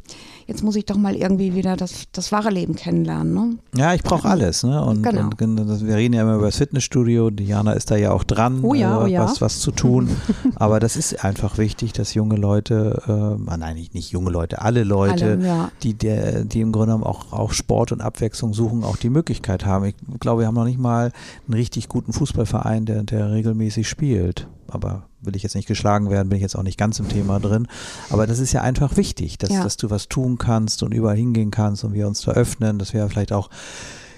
jetzt muss ich doch mal irgendwie wieder das, das wahre Leben kennenlernen. Ne? Ja, ich brauche alles. Ne? Und, Genau. und, wir reden ja immer über das Fitnessstudio. Diana ist da ja auch dran, Oh ja, äh, oh ja. was, was zu tun. Aber das ist einfach wichtig, dass junge Leute, äh, ah, nein, nicht, nicht junge Leute, alle Leute, Alle, ja. die, der, die im Grunde genommen auch, auch Sport und Abwechslung suchen, auch die Möglichkeit haben. Ich glaube, wir haben noch nicht mal einen richtig guten Fußballverein, der, der regelmäßig spielt. Aber will ich jetzt nicht geschlagen werden, bin ich jetzt auch nicht ganz im Thema drin. Aber das ist ja einfach wichtig, dass, Ja. dass du was tun kannst und überall hingehen kannst und wir uns da öffnen, dass wir vielleicht auch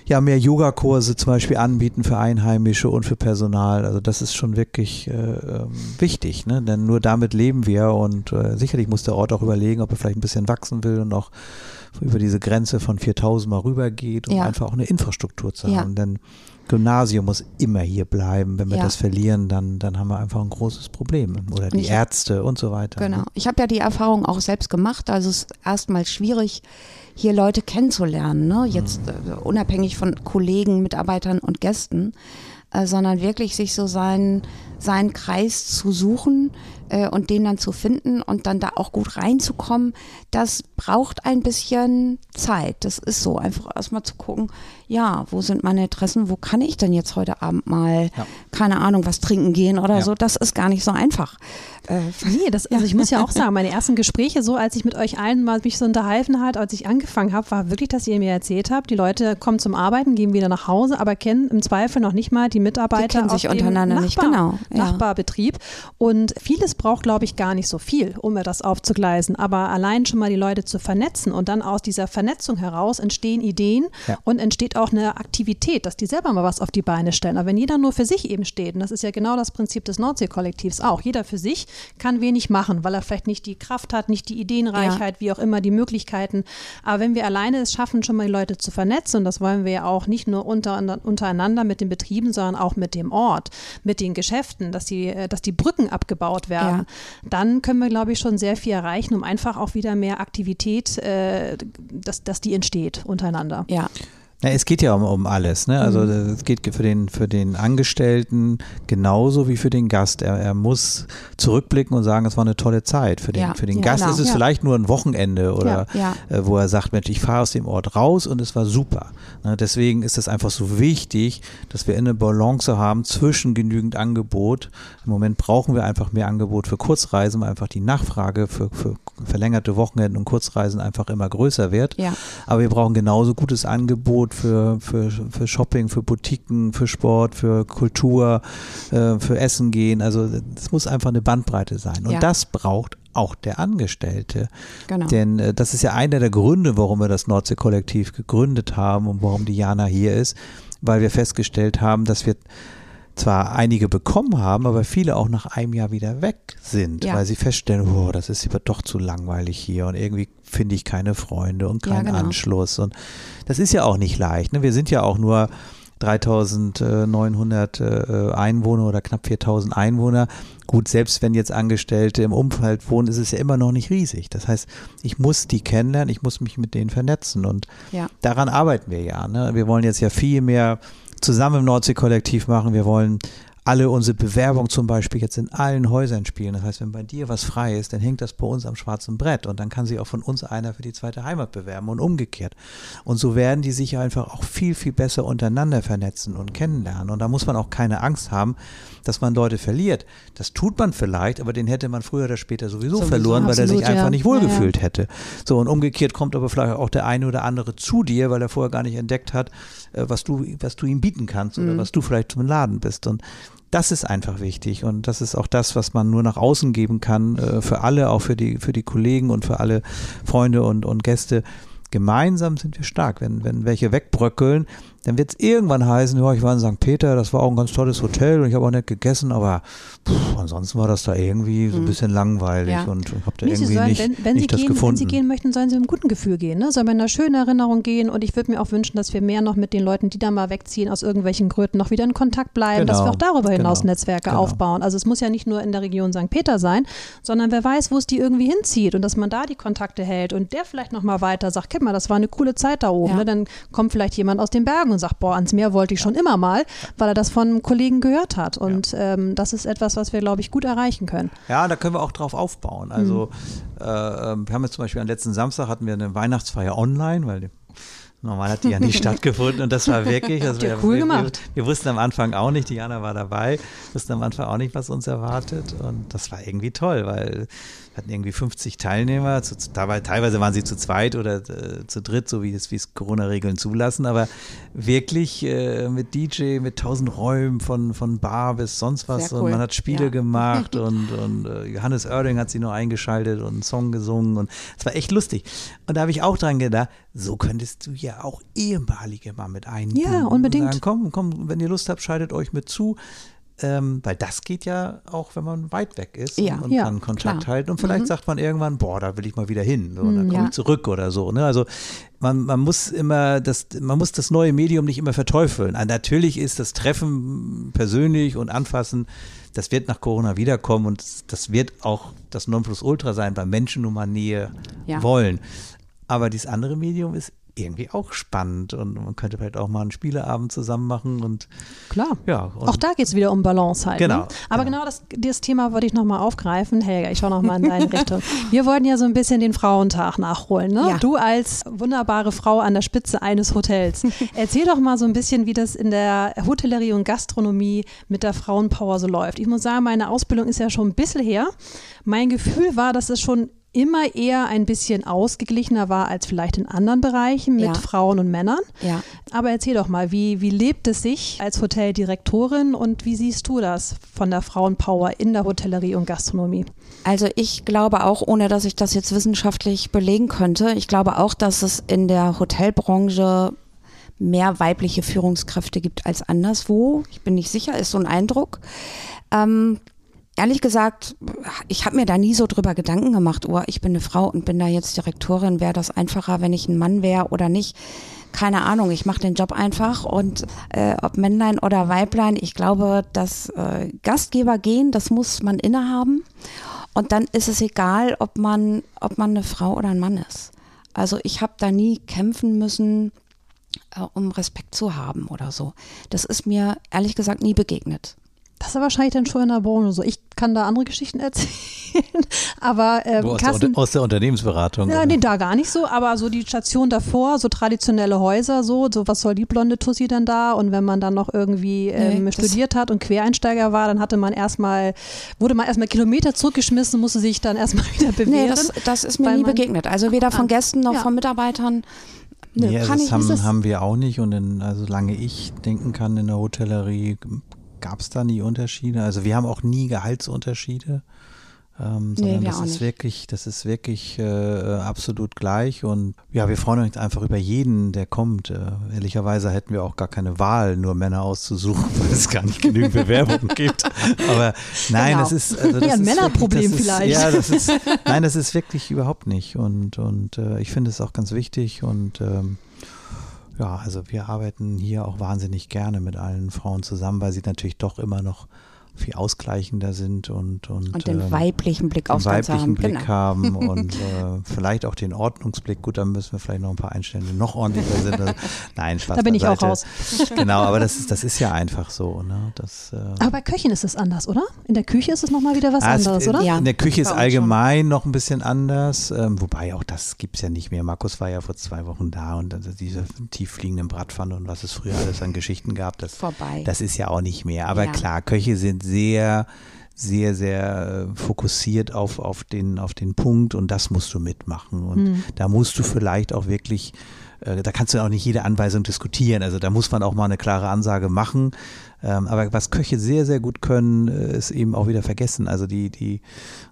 ja, mehr Yogakurse zum Beispiel anbieten für Einheimische und für Personal. Also das ist schon wirklich äh, ähm, wichtig, ne? denn nur damit leben wir und äh, sicherlich muss der Ort auch überlegen, ob er vielleicht ein bisschen wachsen will und auch über diese Grenze von 4000 mal rübergeht, um Ja. einfach auch eine Infrastruktur zu Ja. haben. Denn Gymnasium muss immer hier bleiben. Wenn wir Ja. das verlieren, dann, dann haben wir einfach ein großes Problem. Oder die ich- Ärzte und so weiter. Genau. ne? Ich habe ja die Erfahrung auch selbst gemacht. Also es ist erstmal schwierig, hier Leute kennenzulernen. Ne? Jetzt Mhm. äh, unabhängig von Kollegen, Mitarbeitern und Gästen, äh, sondern wirklich sich so seinen, seinen Kreis zu suchen äh, und den dann zu finden und dann da auch gut reinzukommen. Das braucht ein bisschen Zeit. Das ist so. Einfach erstmal zu gucken, ja, wo sind meine Interessen? Wo kann ich denn jetzt heute Abend mal, Ja. keine Ahnung, was trinken gehen oder Ja. so? Das ist gar nicht so einfach. Äh, Nee, das, also ich muss ja auch sagen, meine ersten Gespräche, so als ich mit euch allen mal mich so unterhalten hat, als ich angefangen habe, war wirklich, dass ihr mir erzählt habt, die Leute kommen zum Arbeiten, gehen wieder nach Hause, aber kennen im Zweifel noch nicht mal die Mitarbeiter Die kennen sich aus dem untereinander nicht, Nachbar, genau, ja. Nachbarbetrieb. Und vieles braucht, glaube ich, gar nicht so viel, um mir das aufzugleisen. Aber allein schon mal die Leute zu vernetzen und dann aus dieser Vernetzung heraus entstehen Ideen Ja. und entsteht auch eine Aktivität, dass die selber mal was auf die Beine stellen. Aber wenn jeder nur für sich eben steht, und das ist ja genau das Prinzip des Nordsee-Kollektivs auch, jeder für sich kann wenig machen, weil er vielleicht nicht die Kraft hat, nicht die Ideenreichheit, wie auch immer, die Möglichkeiten. Aber wenn wir alleine es schaffen, schon mal die Leute zu vernetzen, und das wollen wir ja auch nicht nur unter, untereinander mit den Betrieben, sondern auch mit dem Ort, mit den Geschäften, dass die, äh, dass die Brücken abgebaut werden, dann können wir, glaube ich, schon sehr viel erreichen, um einfach auch wieder mehr Aktivität, äh, dass, dass die entsteht untereinander. ja. Ja, es geht ja um, um alles. Ne? Also Mhm. es geht für den, für den Angestellten genauso wie für den Gast. Er, er muss zurückblicken und sagen, es war eine tolle Zeit. Für den, Ja, für den ja, Gast genau. ist es vielleicht nur ein Wochenende oder Äh, wo er sagt, Mensch, ich fahre aus dem Ort raus und es war super. Ne? Deswegen ist es einfach so wichtig, dass wir eine Balance haben zwischen genügend Angebot. Im Moment brauchen wir einfach mehr Angebot für Kurzreisen, weil einfach die Nachfrage für, für verlängerte Wochenenden und Kurzreisen einfach immer größer wird. Aber wir brauchen genauso gutes Angebot für, für, für Shopping, für Boutiquen, für Sport, für Kultur, äh, für Essen gehen. Also es muss einfach eine Bandbreite sein. Und Ja. das braucht auch der Angestellte. Genau. Denn äh, das ist ja einer der Gründe, warum wir das Nordsee-Kollektiv gegründet haben und warum die Jana hier ist, weil wir festgestellt haben, dass wir zwar einige bekommen haben, aber viele auch nach einem Jahr wieder weg sind, Ja. weil sie feststellen, oh, das ist aber doch zu langweilig hier und irgendwie finde ich keine Freunde und Ja, keinen genau. Anschluss. Und das ist ja auch nicht leicht. Ne? Wir sind ja auch nur 3900 äh, Einwohner oder knapp 4000 Einwohner. Gut, selbst wenn jetzt Angestellte im Umfeld wohnen, ist es ja immer noch nicht riesig. Das heißt, ich muss die kennenlernen, ich muss mich mit denen vernetzen und Ja. daran arbeiten wir ja. Ne? Wir wollen jetzt ja viel mehr zusammen im Nordsee-Kollektiv machen. Wir wollen alle unsere Bewerbung zum Beispiel jetzt in allen Häusern spielen. Das heißt, wenn bei dir was frei ist, dann hängt das bei uns am schwarzen Brett und dann kann sich auch von uns einer für die zweite Heimat bewerben und umgekehrt. Und so werden die sich einfach auch viel, viel besser untereinander vernetzen und kennenlernen. Und da muss man auch keine Angst haben, dass man Leute verliert. Das tut man vielleicht, aber den hätte man früher oder später sowieso, Sowieso, verloren, weil er sich absolut, einfach ja. nicht Ja, wohlgefühlt hätte. So, und umgekehrt kommt aber vielleicht auch der eine oder andere zu dir, weil er vorher gar nicht entdeckt hat, was du, was du ihm bieten kannst oder was du vielleicht zum Laden bist. Und das ist einfach wichtig und das ist auch das, was man nur nach außen geben kann, äh, für alle, auch für die, für die Kollegen und für alle Freunde und, und Gäste. Gemeinsam sind wir stark. Wenn, wenn welche wegbröckeln, dann wird es irgendwann heißen, ja, ich war in St. Peter, das war auch ein ganz tolles Hotel und ich habe auch nicht gegessen, aber pff, ansonsten war das da irgendwie so ein hm. bisschen langweilig ja. und ich habe da irgendwie sollen, nicht, wenn, wenn nicht das gehen, gefunden. Wenn Sie gehen möchten, sollen Sie mit einem guten Gefühl gehen, ne? sollen wir in einer schönen Erinnerung gehen und ich würde mir auch wünschen, dass wir mehr noch mit den Leuten, die da mal wegziehen, aus irgendwelchen Gründen noch wieder in Kontakt bleiben, genau. dass wir auch darüber hinaus genau. Netzwerke genau. aufbauen. Also es muss ja nicht nur in der Region St. Peter sein, sondern wer weiß, wo es die irgendwie hinzieht und dass man da die Kontakte hält und der vielleicht nochmal weiter sagt, guck mal, das war eine coole Zeit da oben. Ja. Ne? Dann kommt vielleicht jemand aus den Bergen und sagt, boah, ans Meer wollte ich schon immer mal, weil er das von Kollegen gehört hat. Und ähm, das ist etwas, was wir, glaube ich, gut erreichen können. Ja, da können wir auch drauf aufbauen. Also mhm. äh, wir haben jetzt zum Beispiel am letzten Samstag hatten wir eine Weihnachtsfeier online, weil die Normal hat die ja nicht stattgefunden und das war wirklich. Also wir, cool wir, gemacht. Wir, wir, wussten am Anfang auch nicht, Diana war dabei, wussten am Anfang auch nicht, was uns erwartet und das war irgendwie toll, weil hatten irgendwie 50 Teilnehmer, zu, teilweise waren sie zu zweit oder äh, zu dritt, so wie es, wie es Corona-Regeln zulassen, aber wirklich äh, mit DJ, mit tausend Räumen von, von Bar bis sonst was cool. und man hat Spiele ja. gemacht und, und äh, Johannes Oerding hat sie noch eingeschaltet und einen Song gesungen und es war echt lustig. Und da habe ich auch dran gedacht, so könntest du ja auch ehemalige mal mit einbinden. Ja, unbedingt. Sagen, komm, komm, wenn ihr Lust habt, schaltet euch mit zu. Ähm, weil das geht ja auch, wenn man weit weg ist ja, und, ja, kann Kontakt klar. halten. Und vielleicht mhm. sagt man irgendwann, boah, da will ich mal wieder hin. So, und dann mhm, ja. komme ich zurück oder so. Ne? Also man, man muss immer das, man muss das neue Medium nicht immer verteufeln. Also natürlich ist das Treffen persönlich und Anfassen, das wird nach Corona wiederkommen und das wird auch das Nonplusultra sein, weil Menschen nun mal Nähe wollen. Aber dieses andere Medium ist irgendwie auch spannend und man könnte vielleicht auch mal einen Spieleabend zusammen machen und klar. Ja, auch da geht es wieder um Balance halt. Genau. Ne? Aber genau, genau das, das Thema wollte ich nochmal aufgreifen. Helga, ich schaue nochmal in deine Richtung. Wir wollten ja so ein bisschen den Frauentag nachholen. Ne? Ja. Du als wunderbare Frau an der Spitze eines Hotels. Erzähl doch mal so ein bisschen, wie das in der Hotellerie und Gastronomie mit der Frauenpower so läuft. Ich muss sagen, meine Ausbildung ist ja schon ein bisschen her. Mein Gefühl war, dass es schon immer eher ein bisschen ausgeglichener war als vielleicht in anderen Bereichen mit ja. Frauen und Männern. Ja. Aber erzähl doch mal, wie, wie lebt es sich als Hoteldirektorin und wie siehst du das von der Frauenpower in der Hotellerie und Gastronomie? Also ich glaube auch, ohne dass ich das jetzt wissenschaftlich belegen könnte, ich glaube auch, dass es in der Hotelbranche mehr weibliche Führungskräfte gibt als anderswo. Ich bin nicht sicher, ist so ein Eindruck. Ähm, ehrlich gesagt, ich habe mir da nie so drüber Gedanken gemacht, oh, ich bin eine Frau und bin da jetzt Direktorin, wäre das einfacher, wenn ich ein Mann wäre oder nicht. Keine Ahnung, ich mache den Job einfach und äh, ob Männlein oder Weiblein, ich glaube, das äh, Gastgeber gehen, das muss man innehaben. Und dann ist es egal, ob man, ob man eine Frau oder ein Mann ist. Also ich habe da nie kämpfen müssen, äh, um Respekt zu haben oder so. Das ist mir ehrlich gesagt nie begegnet. Das ist wahrscheinlich dann schon in der Branche so. Ich kann da andere Geschichten erzählen. aber ähm, aus, Kassen, der, aus der Unternehmensberatung. Ja, nee, da gar nicht so. Aber so die Station davor, so traditionelle Häuser, so, so was soll die blonde Tussi denn da? Und wenn man dann noch irgendwie ähm, nee, studiert hat und Quereinsteiger war, dann hatte man erstmal, wurde man erstmal Kilometer zurückgeschmissen, musste sich dann erstmal wieder bewegen. Nee, das, das ist mir nie man, begegnet. Also weder von Gästen noch ja. von Mitarbeitern. Nee, nee das haben, haben, wir auch nicht. Und in, also solange ich denken kann in der Hotellerie, gab es da nie Unterschiede. Also wir haben auch nie Gehaltsunterschiede. Ähm, sondern nee, das ist nicht. wirklich, das ist wirklich äh, absolut gleich und ja, wir freuen uns einfach über jeden, der kommt. Äh, ehrlicherweise hätten wir auch gar keine Wahl, nur Männer auszusuchen, weil es gar nicht genügend Bewerbungen gibt. Aber nein, genau. das ist also das ja, ein ist Männerproblem wirklich, das vielleicht. Ist, ja, das ist nein, das ist wirklich überhaupt nicht und und äh, ich finde es auch ganz wichtig und ähm, ja, also wir arbeiten hier auch wahnsinnig gerne mit allen Frauen zusammen, weil sie natürlich doch immer noch viel ausgleichender sind und und, und den ähm, weiblichen Blick aufs Ganze weiblichen Blick genau. haben und äh, vielleicht auch den Ordnungsblick. Gut, dann müssen wir vielleicht noch ein paar einstellen, die noch ordentlicher sind. Also, nein, Spaß Da bin ich auch raus. Genau, aber das ist, das ist ja einfach so. Ne? Das, äh, aber bei Köchen ist es anders, oder? In der Küche ist es nochmal wieder was ah, anderes, es, oder? Ja, in der Küche ist allgemein schon. noch ein bisschen anders, ähm, wobei auch das gibt es ja nicht mehr. Markus war ja vor zwei Wochen da und also diese tieffliegenden Bratpfanne und was es früher alles an Geschichten gab, das, Vorbei. das ist ja auch nicht mehr. Aber ja. klar, Köche sind sehr sehr, sehr äh, fokussiert auf, auf, den, auf den Punkt und das musst du mitmachen. Und mhm. da musst du vielleicht auch wirklich, äh, da kannst du auch nicht jede Anweisung diskutieren. Also da muss man auch mal eine klare Ansage machen. Ähm, aber was Köche sehr, sehr gut können, äh, ist eben auch wieder vergessen. Also die, die,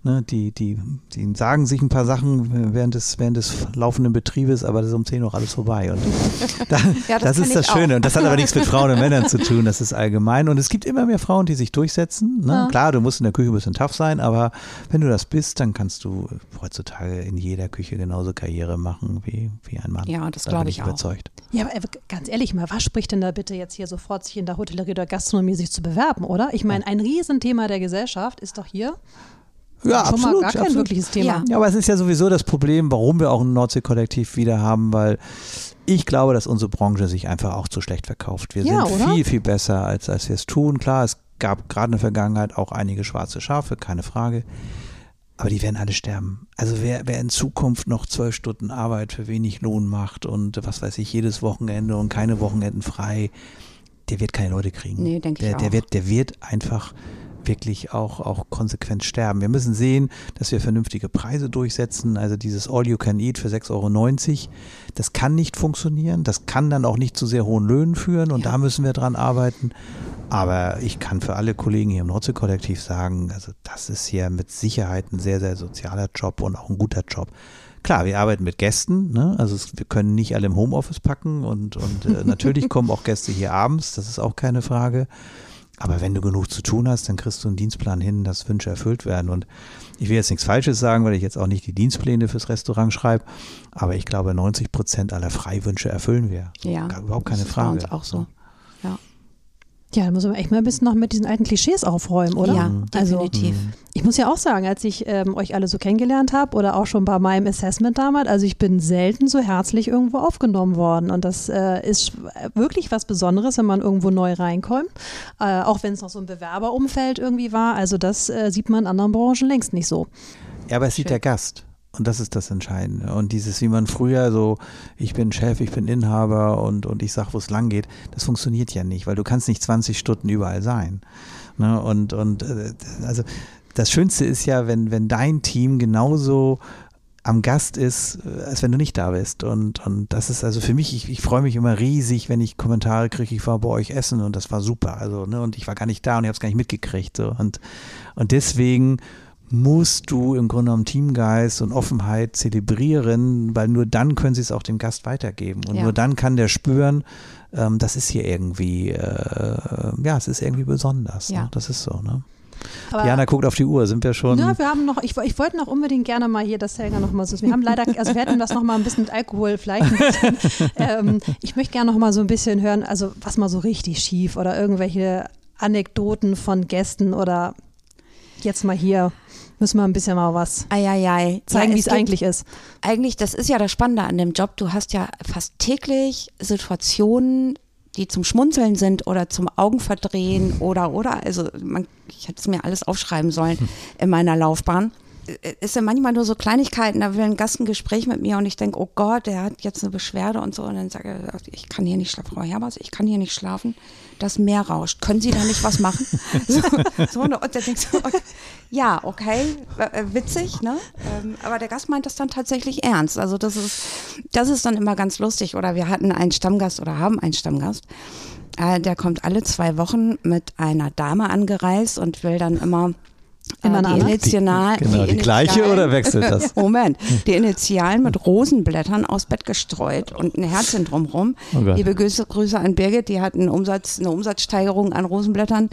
ne, die, die, die sagen sich ein paar Sachen während des, während des laufenden Betriebes, aber das ist um 10 Uhr alles vorbei. Und da, Ja, das, das ist das ich Schöne. auch. Und das hat aber nichts mit Frauen und Männern zu tun. Das ist allgemein. Und es gibt immer mehr Frauen, die sich durchsetzen. Ne? Ja. Klar, du musst in der Küche ein bisschen tough sein, aber wenn du das bist, dann kannst du heutzutage in jeder Küche genauso Karriere machen wie, wie ein Mann. Ja, das Da glaub bin ich auch. überzeugt. Ja, aber äh, ganz ehrlich mal, was spricht denn da bitte jetzt hier sofort, sich in der Hotellerie oder Gastronomie sich zu bewerben, oder? Ich meine, ein Riesenthema der Gesellschaft ist doch hier Ja, schon absolut. mal gar kein absolut. wirkliches Thema. Ja. Ja, aber es ist ja sowieso das Problem, warum wir auch ein Nordsee-Kollektiv wieder haben, weil ich glaube, dass unsere Branche sich einfach auch zu schlecht verkauft. Wir Ja, sind oder? viel, viel besser, als, als wir es tun. Klar, es gab gerade in der Vergangenheit auch einige schwarze Schafe, keine Frage. Aber die werden alle sterben. Also wer, wer in Zukunft noch zwölf Stunden Arbeit für wenig Lohn macht und was weiß ich, jedes Wochenende und keine Wochenenden frei, der wird keine Leute kriegen. Nee, denke ich der, der auch. wird, der wird einfach wirklich auch, auch konsequent sterben. Wir müssen sehen, dass wir vernünftige Preise durchsetzen. Also dieses All You Can Eat für 6,90 Euro, das kann nicht funktionieren. Das kann dann auch nicht zu sehr hohen Löhnen führen und Ja. da müssen wir dran arbeiten. Aber ich kann für alle Kollegen hier im Nordsee-Kollektiv sagen, also das ist hier mit Sicherheit ein sehr, sehr sozialer Job und auch ein guter Job. Klar, wir arbeiten mit Gästen, ne? also es, wir können nicht alle im Homeoffice packen und, und äh, natürlich kommen auch Gäste hier abends, das ist auch keine Frage. Aber wenn du genug zu tun hast, dann kriegst du einen Dienstplan hin, dass Wünsche erfüllt werden. Und ich will jetzt nichts Falsches sagen, weil ich jetzt auch nicht die Dienstpläne fürs Restaurant schreibe, aber ich glaube, 90 Prozent aller Freiwünsche erfüllen wir. Ja, Überhaupt keine das ist bei Frage. uns auch so. Ja, da muss man echt mal ein bisschen noch mit diesen alten Klischees aufräumen, oder? ja Also, definitiv. ich muss ja auch sagen, als ich ähm, euch alle so kennengelernt habe oder auch schon bei meinem Assessment damals, also ich bin selten so herzlich irgendwo aufgenommen worden. Und das äh, ist wirklich was Besonderes, wenn man irgendwo neu reinkommt. Äh, auch wenn es noch so ein Bewerberumfeld irgendwie war. Also das äh, sieht man in anderen Branchen längst nicht so. Ja, aber es sieht der Gast. Und das ist das Entscheidende. Und dieses, wie man früher so, ich bin Chef, ich bin Inhaber und, und ich sag, wo es lang geht, das funktioniert ja nicht, weil du kannst nicht 20 Stunden überall sein. Ne? Und, und äh, also das Schönste ist ja, wenn, wenn dein Team genauso am Gast ist, äh, als wenn du nicht da bist. Und, und das ist also für mich, ich, ich freue mich immer riesig, wenn ich Kommentare kriege, ich war bei euch essen und das war super. Also, ne, und ich war gar nicht da und ich habe es gar nicht mitgekriegt. So. Und, und deswegen musst du im Grunde genommen Teamgeist und Offenheit zelebrieren, weil nur dann können sie es auch dem Gast weitergeben. Und Ja. nur dann kann der spüren, ähm, das ist hier irgendwie, äh, ja, es ist irgendwie besonders. Ja. Ne? Das ist so, ne? Aber Diana guckt auf die Uhr, sind wir schon. Ja, wir haben noch, ich, ich wollte noch unbedingt gerne mal hier das Helga noch mal so. Wir haben leider, also wir hätten das noch mal ein bisschen mit Alkohol vielleicht bisschen. ähm, ich möchte gerne noch mal so ein bisschen hören, also was mal so richtig schief oder irgendwelche Anekdoten von Gästen oder jetzt mal hier müssen wir ein bisschen mal was Eieiei. zeigen, Ja, wie es eigentlich ist. Eigentlich, das ist ja das Spannende an dem Job. Du hast ja fast täglich Situationen, die zum Schmunzeln sind oder zum Augenverdrehen oder, oder. Also man, ich hätte es mir alles aufschreiben sollen in meiner Laufbahn. Es sind manchmal nur so Kleinigkeiten, da will ein Gast ein Gespräch mit mir und ich denke, oh Gott, der hat jetzt eine Beschwerde und so. Und dann sage ich, ich kann hier nicht schlafen, Frau Herbers, ich kann hier nicht schlafen. Das Meer rauscht. Können Sie da nicht was machen? so, so, und dann denkst du, ja, okay, äh, witzig, ne? Ähm, aber der Gast meint das dann tatsächlich ernst. Also das ist, das ist dann immer ganz lustig. Oder wir hatten einen Stammgast oder haben einen Stammgast. Äh, der kommt alle zwei Wochen mit einer Dame angereist und will dann immer Immer eine die andere? Initial, genau, die gleiche Initialen- oder wechselt das? Moment, die Initialen mit Rosenblättern aus Bett gestreut und ein Herzchen drumrum. Oh Gott. Liebe Grüße, Grüße an Birgit, die hat einen Umsatz, eine Umsatzsteigerung an Rosenblättern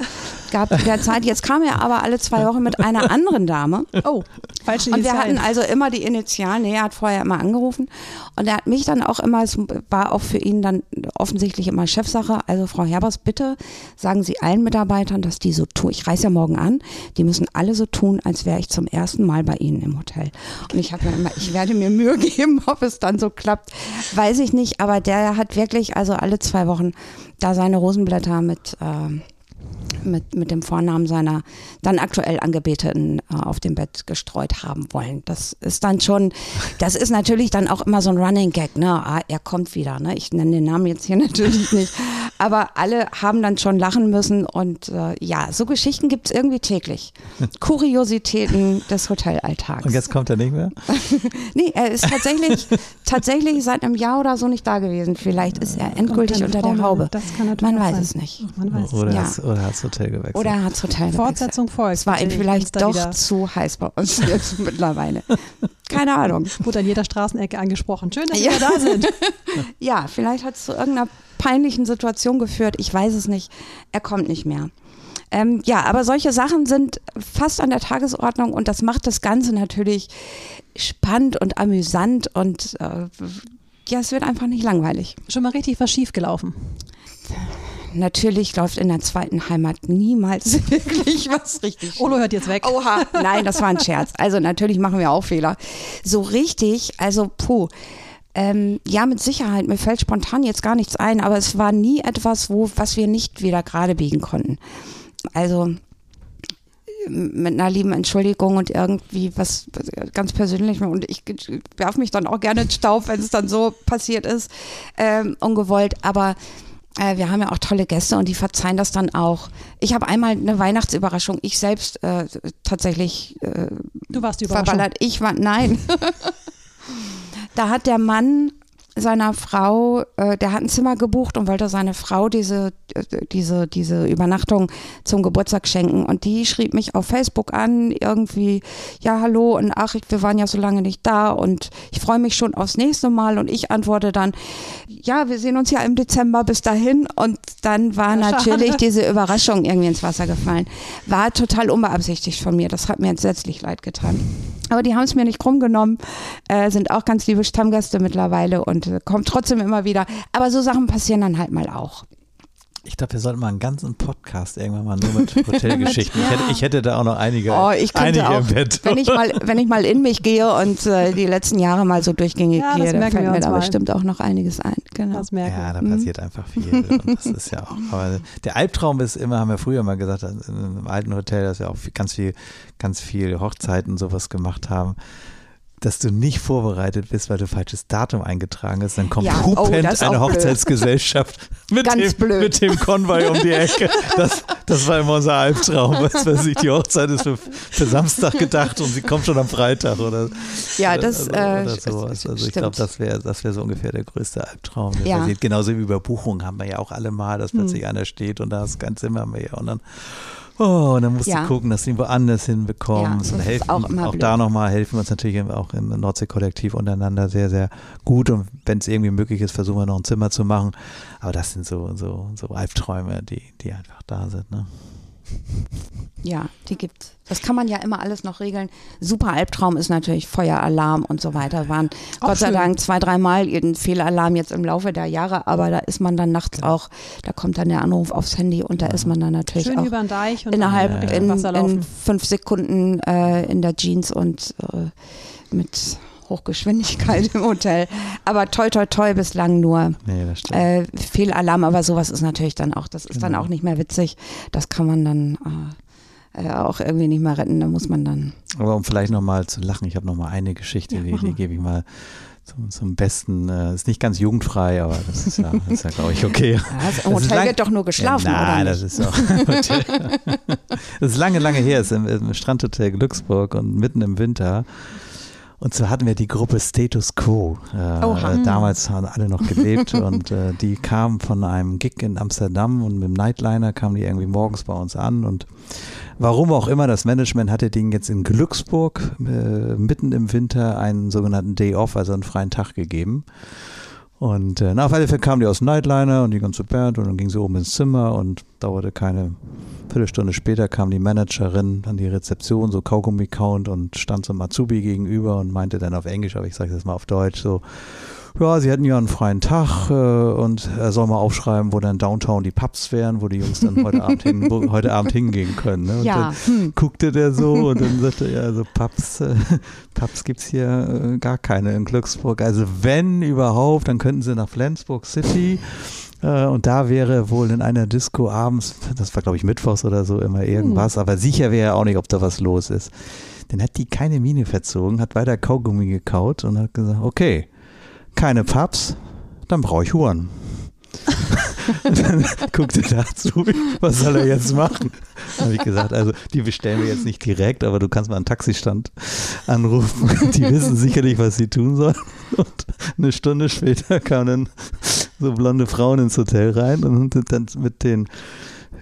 gehabt in der Zeit. Jetzt kam er aber alle zwei Wochen mit einer anderen Dame. Oh, falsche Und wir hatten Initialen. also immer die Initialen, nee, er hat vorher immer angerufen und er hat mich dann auch immer, es war auch für ihn dann offensichtlich immer Chefsache, also Frau Herbers, bitte sagen Sie allen Mitarbeitern, dass die so tun, ich reise ja morgen an, die müssen alle so tun, als wäre ich zum ersten Mal bei Ihnen im Hotel. Und ich habe mir immer, ich werde mir Mühe geben, ob es dann so klappt, weiß ich nicht, aber der hat wirklich also alle zwei Wochen da seine Rosenblätter mit, ähm, mit, mit dem Vornamen seiner dann aktuell Angebeteten äh, auf dem Bett gestreut haben wollen. Das ist dann schon, das ist natürlich dann auch immer so ein Running Gag, ne? Ah, er kommt wieder, ne? Ich nenne den Namen jetzt hier natürlich nicht. aber alle haben dann schon lachen müssen und äh, ja, so Geschichten gibt es irgendwie täglich. Kuriositäten des Hotelalltags. Und jetzt kommt er nicht mehr? nee, er ist tatsächlich, tatsächlich seit einem Jahr oder so nicht da gewesen. Vielleicht ist er endgültig unter der Haube. Das kann natürlich Man weiß sein. es nicht. Man weiß Oder, Ja. hat's- oder hat's Hotel gewechselt? Oder er hat Hotel gewechselt. Fortsetzung folgt. Es war ihm vielleicht doch wieder. zu heiß bei uns jetzt mittlerweile. Keine Ahnung. Wurde an jeder Straßenecke angesprochen. Schön, dass Ja. wir da sind. Ja, vielleicht hat es zu irgendeiner peinlichen Situation geführt. Ich weiß es nicht. Er kommt nicht mehr. Ähm, ja, aber solche Sachen sind fast an der Tagesordnung und das macht das Ganze natürlich spannend und amüsant und äh, ja, es wird einfach nicht langweilig. Schon mal richtig was schiefgelaufen. Natürlich läuft in der zweiten Heimat niemals wirklich was richtig. Olo hört jetzt weg. Oha, nein, das war ein Scherz. Also natürlich machen wir auch Fehler. So richtig, also puh. Ähm, ja, mit Sicherheit. Mir fällt spontan jetzt gar nichts ein, aber es war nie etwas, wo, was wir nicht wieder gerade biegen konnten. Also mit einer lieben Entschuldigung und irgendwie was ganz Persönlichem und ich werfe mich dann auch gerne in Staub, wenn es dann so passiert ist, ähm, ungewollt, aber äh, wir haben ja auch tolle Gäste und die verzeihen das dann auch. Ich habe einmal eine Weihnachtsüberraschung, ich selbst äh, tatsächlich äh, Du warst die Überraschung. verballert. Ich war, nein. da hat der Mann seiner Frau, äh, der hat ein Zimmer gebucht und wollte seine Frau diese, äh, diese, diese Übernachtung zum Geburtstag schenken. Und die schrieb mich auf Facebook an, irgendwie, ja, hallo und ach, wir waren ja so lange nicht da und ich freue mich schon aufs nächste Mal. Und ich antworte dann, ja, wir sehen uns ja im Dezember bis dahin. Und dann war Ja, natürlich diese Überraschung irgendwie ins Wasser gefallen. War total unbeabsichtigt von mir. Das hat mir entsetzlich leid getan. Aber die haben es mir nicht krumm genommen, äh, sind auch ganz liebe Stammgäste mittlerweile und äh, kommen trotzdem immer wieder. Aber so Sachen passieren dann halt mal auch. Ich glaube, wir sollten mal einen ganzen Podcast irgendwann mal nur mit Hotelgeschichten. ich, hätte, ich hätte da auch noch einige, Oh, ich könnte einige auch, im Bett. wenn ich mal, wenn ich mal in mich gehe und äh, die letzten Jahre mal so durchgängig Ja, das gehe, dann merken fällt wir mir da mal. bestimmt auch noch einiges ein. Genau. Das merken. Ja, da Mhm. passiert einfach viel. Und das ist ja auch. Aber der Albtraum ist immer, haben wir früher mal gesagt, in einem alten Hotel, dass wir auch viel- ganz viel, ganz viel Hochzeiten und sowas gemacht haben. Dass du nicht vorbereitet bist, weil du falsches Datum eingetragen hast, dann kommt Ja, oh, hupend ist eine. Hochzeitsgesellschaft mit, dem, mit dem Konvoi um die Ecke. Das, das war immer unser Albtraum. Was weiß ich, die Hochzeit ist für, für Samstag gedacht und sie kommt schon am Freitag oder, Ja, das, also, äh, oder sowas. Also ich glaube, das wäre das wär so ungefähr der größte Albtraum. Ja. Genauso wie Überbuchung haben wir ja auch alle mal, dass plötzlich einer steht und da ist kein Zimmer mehr und dann Oh, und dann musst Ja. du gucken, dass du ihn woanders Ja, hinbekommst. das und helfen, auch blöd. da nochmal helfen wir uns natürlich auch im Nordsee-Kollektiv untereinander sehr, sehr gut. Und wenn es irgendwie möglich ist, versuchen wir noch ein Zimmer zu machen. Aber das sind so, so, so Albträume, die, die einfach da sind. Ne? Ja, die gibt's. Das kann man ja immer alles noch regeln. Super Albtraum ist natürlich Feueralarm und so weiter. Waren Auch Gott sei schön. Dank zwei, dreimal ein Fehlalarm jetzt im Laufe der Jahre, aber da ist man dann nachts auch, da kommt dann der Anruf aufs Handy und da ist man dann natürlich Schön auch über den Deich und innerhalb Ja, ja. In, in fünf Sekunden äh, in der Jeans und äh, mit Hochgeschwindigkeit im Hotel. Aber toi toi toi bislang nur Nee, das stimmt. äh, Fehlalarm, aber sowas ist natürlich dann auch, das ist dann Genau. auch nicht mehr witzig. Das kann man dann äh, äh, auch irgendwie nicht mehr retten. Da muss man dann. Aber um vielleicht nochmal zu lachen, ich habe nochmal eine Geschichte, Ja, die, die gebe ich mal zum, zum Besten. Äh, ist nicht ganz jugendfrei, aber das ist ja, ist ja glaube ich, okay. Ja, das Im Das Hotel lang- wird doch nur geschlafen, ja, nein, oder das nicht? ist auch. das ist lange, lange her. Ist im, im Strandhotel Glücksburg und mitten im Winter. Und so hatten wir die Gruppe Status Quo. Äh, Oha. äh, damals haben alle noch gelebt und äh, die kamen von einem Gig in Amsterdam und mit dem Nightliner kamen die irgendwie morgens bei uns an und warum auch immer, das Management hatte denen jetzt in Glücksburg äh, mitten im Winter einen sogenannten Day Off, also einen freien Tag gegeben. Und äh, na, auf alle Fälle kamen die aus Nightliner und die ganze Band und dann ging sie oben ins Zimmer und dauerte keine Viertelstunde später kam die Managerin an die Rezeption, so Kaugummi-Count und stand so Azubi gegenüber und meinte dann auf Englisch, aber ich sage das mal auf Deutsch, so, ja, sie hätten ja einen freien Tag äh, und er soll mal aufschreiben, wo dann Downtown die Pubs wären, wo die Jungs dann heute Abend, hin, heute Abend hingehen können. Ne? Und Ja, dann hm. guckte der so und dann sagte er, also Pubs, äh, Pubs gibt's hier äh, gar keine in Glücksburg. Also wenn überhaupt, dann könnten sie nach Flensburg City. Äh, und da wäre wohl in einer Disco abends, das war glaube ich Mittwochs oder so, immer irgendwas, aber sicher wäre auch nicht, ob da was los ist. Dann hat die keine Miene verzogen, hat weiter Kaugummi gekaut und hat gesagt, okay, keine Pubs, dann brauche ich Huren. Dann guckte da zu, was soll er jetzt machen? Dann habe ich gesagt, also die bestellen wir jetzt nicht direkt, aber du kannst mal einen Taxistand anrufen. Die wissen sicherlich, was sie tun sollen. Und eine Stunde später kamen dann so blonde Frauen ins Hotel rein und sind dann mit den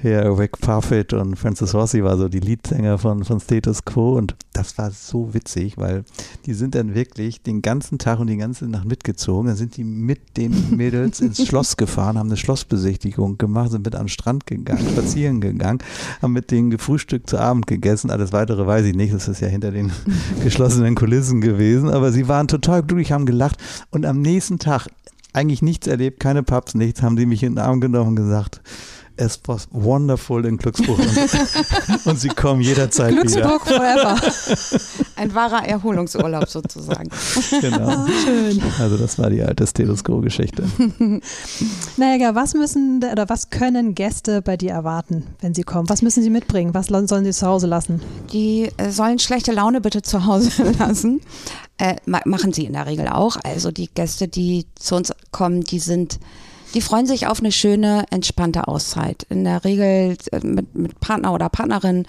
ja, Rick Parfit und Francis Rossi war so die Leadsänger von, von Status Quo und das war so witzig, weil die sind dann wirklich den ganzen Tag und die ganze Nacht mitgezogen. Dann sind die mit den Mädels ins Schloss gefahren, haben eine Schlossbesichtigung gemacht, sind mit am Strand gegangen, spazieren gegangen, haben mit denen gefrühstückt zu Abend gegessen. Alles weitere weiß ich nicht, das ist ja hinter den geschlossenen Kulissen gewesen, aber sie waren total glücklich, haben gelacht und am nächsten Tag eigentlich nichts erlebt, keine Pubs, nichts, haben die mich in den Arm genommen und gesagt, es war wonderful in Glücksburg und, und sie kommen jederzeit Glücksburg wieder. forever. Ein wahrer Erholungsurlaub sozusagen. Genau. Ah, schön. Also das war die alte Status Quo-Geschichte. Naja, was müssen oder was können Gäste bei dir erwarten, wenn sie kommen? Was müssen sie mitbringen? Was sollen sie zu Hause lassen? Die äh, sollen schlechte Laune bitte zu Hause lassen. Äh, ma machen sie in der Regel auch. Also die Gäste, die zu uns kommen, die sind, die freuen sich auf eine schöne, entspannte Auszeit. In der Regel äh, mit, mit Partner oder Partnerin.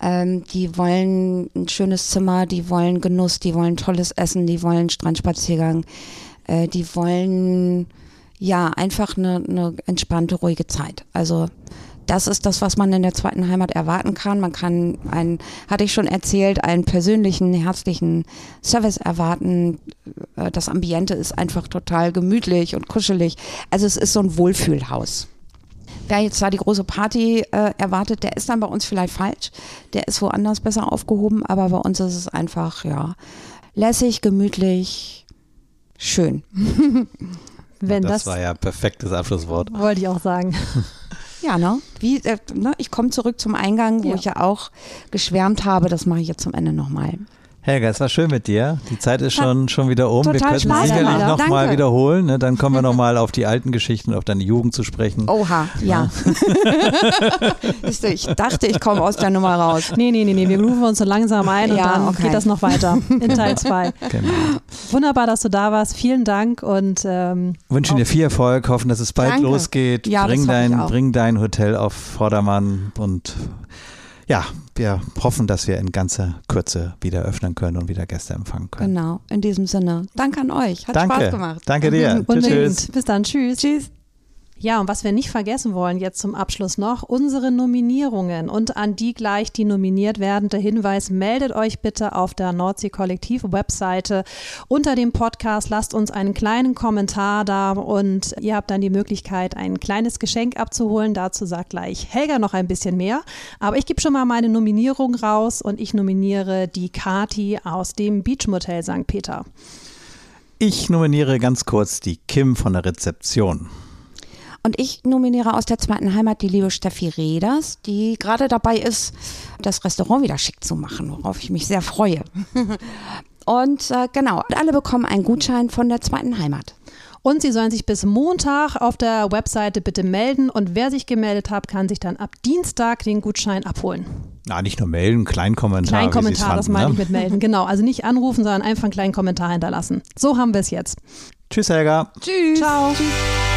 Ähm, die wollen ein schönes Zimmer, die wollen Genuss, die wollen tolles Essen, die wollen Strandspaziergang, äh, die wollen ja einfach eine, eine entspannte, ruhige Zeit. Also das ist das, was man in der zweiten Heimat erwarten kann. Man kann einen, hatte ich schon erzählt, einen persönlichen, herzlichen Service erwarten. Äh, Das Ambiente ist einfach total gemütlich und kuschelig. Also es ist so ein Wohlfühlhaus. Wer jetzt da die große Party äh, erwartet, der ist dann bei uns vielleicht falsch. Der ist woanders besser aufgehoben, aber bei uns ist es einfach, ja, lässig, gemütlich, schön. Wenn das, das, war ja perfektes Abschlusswort. wollte ich auch sagen. Ja, ne? Wie, äh, ne? Ich komme zurück zum Eingang, wo Ja. ich ja auch geschwärmt habe. Das mache ich jetzt zum Ende nochmal. Helga, es war schön mit dir. Die Zeit ist schon, schon wieder um. Wir total könnten Spaß sicherlich nochmal wiederholen. Ne? Dann kommen wir nochmal auf die alten Geschichten, auf deine Jugend zu sprechen. Oha, ja. Du, ich dachte, ich komme aus der Nummer raus. Nee, nee, nee, nee, wir rufen uns so langsam ein und Ja, dann okay. geht das noch weiter in Teil 2. Genau. Wunderbar, dass du da warst. Vielen Dank und ähm, Wünschen dir viel Erfolg, hoffen, dass es bald Danke. losgeht. Ja, das bring, dein, auch. bring dein Hotel auf Vordermann und ja, wir hoffen, dass wir in ganzer Kürze wieder öffnen können und wieder Gäste empfangen können. Genau, in diesem Sinne. Danke an euch. Hat Danke. Spaß gemacht. Danke dir. unbedingt. tschüss. Bis dann. Tschüss. Tschüss. Ja, und was wir nicht vergessen wollen jetzt zum Abschluss noch, unsere Nominierungen und an die gleich die nominiert werden. Der Hinweis, meldet euch bitte auf der Nordsee Kollektiv Webseite unter dem Podcast, lasst uns einen kleinen Kommentar da und ihr habt dann die Möglichkeit, ein kleines Geschenk abzuholen. Dazu sagt gleich Helga noch ein bisschen mehr. Aber ich gebe schon mal meine Nominierung raus und ich nominiere die Kati aus dem Beach Motel St. Peter. Ich nominiere ganz kurz die Kim von der Rezeption. Und ich nominiere aus der zweiten Heimat die liebe Steffi Reders, die gerade dabei ist, das Restaurant wieder schick zu machen, worauf ich mich sehr freue. Und äh, genau, alle bekommen einen Gutschein von der zweiten Heimat. Und Sie sollen sich bis Montag auf der Webseite bitte melden und wer sich gemeldet hat, kann sich dann ab Dienstag den Gutschein abholen. Na, nicht nur melden, kleinen Kommentar. Kleinen Kommentar, das fanden, meine ne? ich mit melden. Genau, also nicht anrufen, sondern einfach einen kleinen Kommentar hinterlassen. So haben wir es jetzt. Tschüss, Helga. Tschüss. Ciao. Tschüss.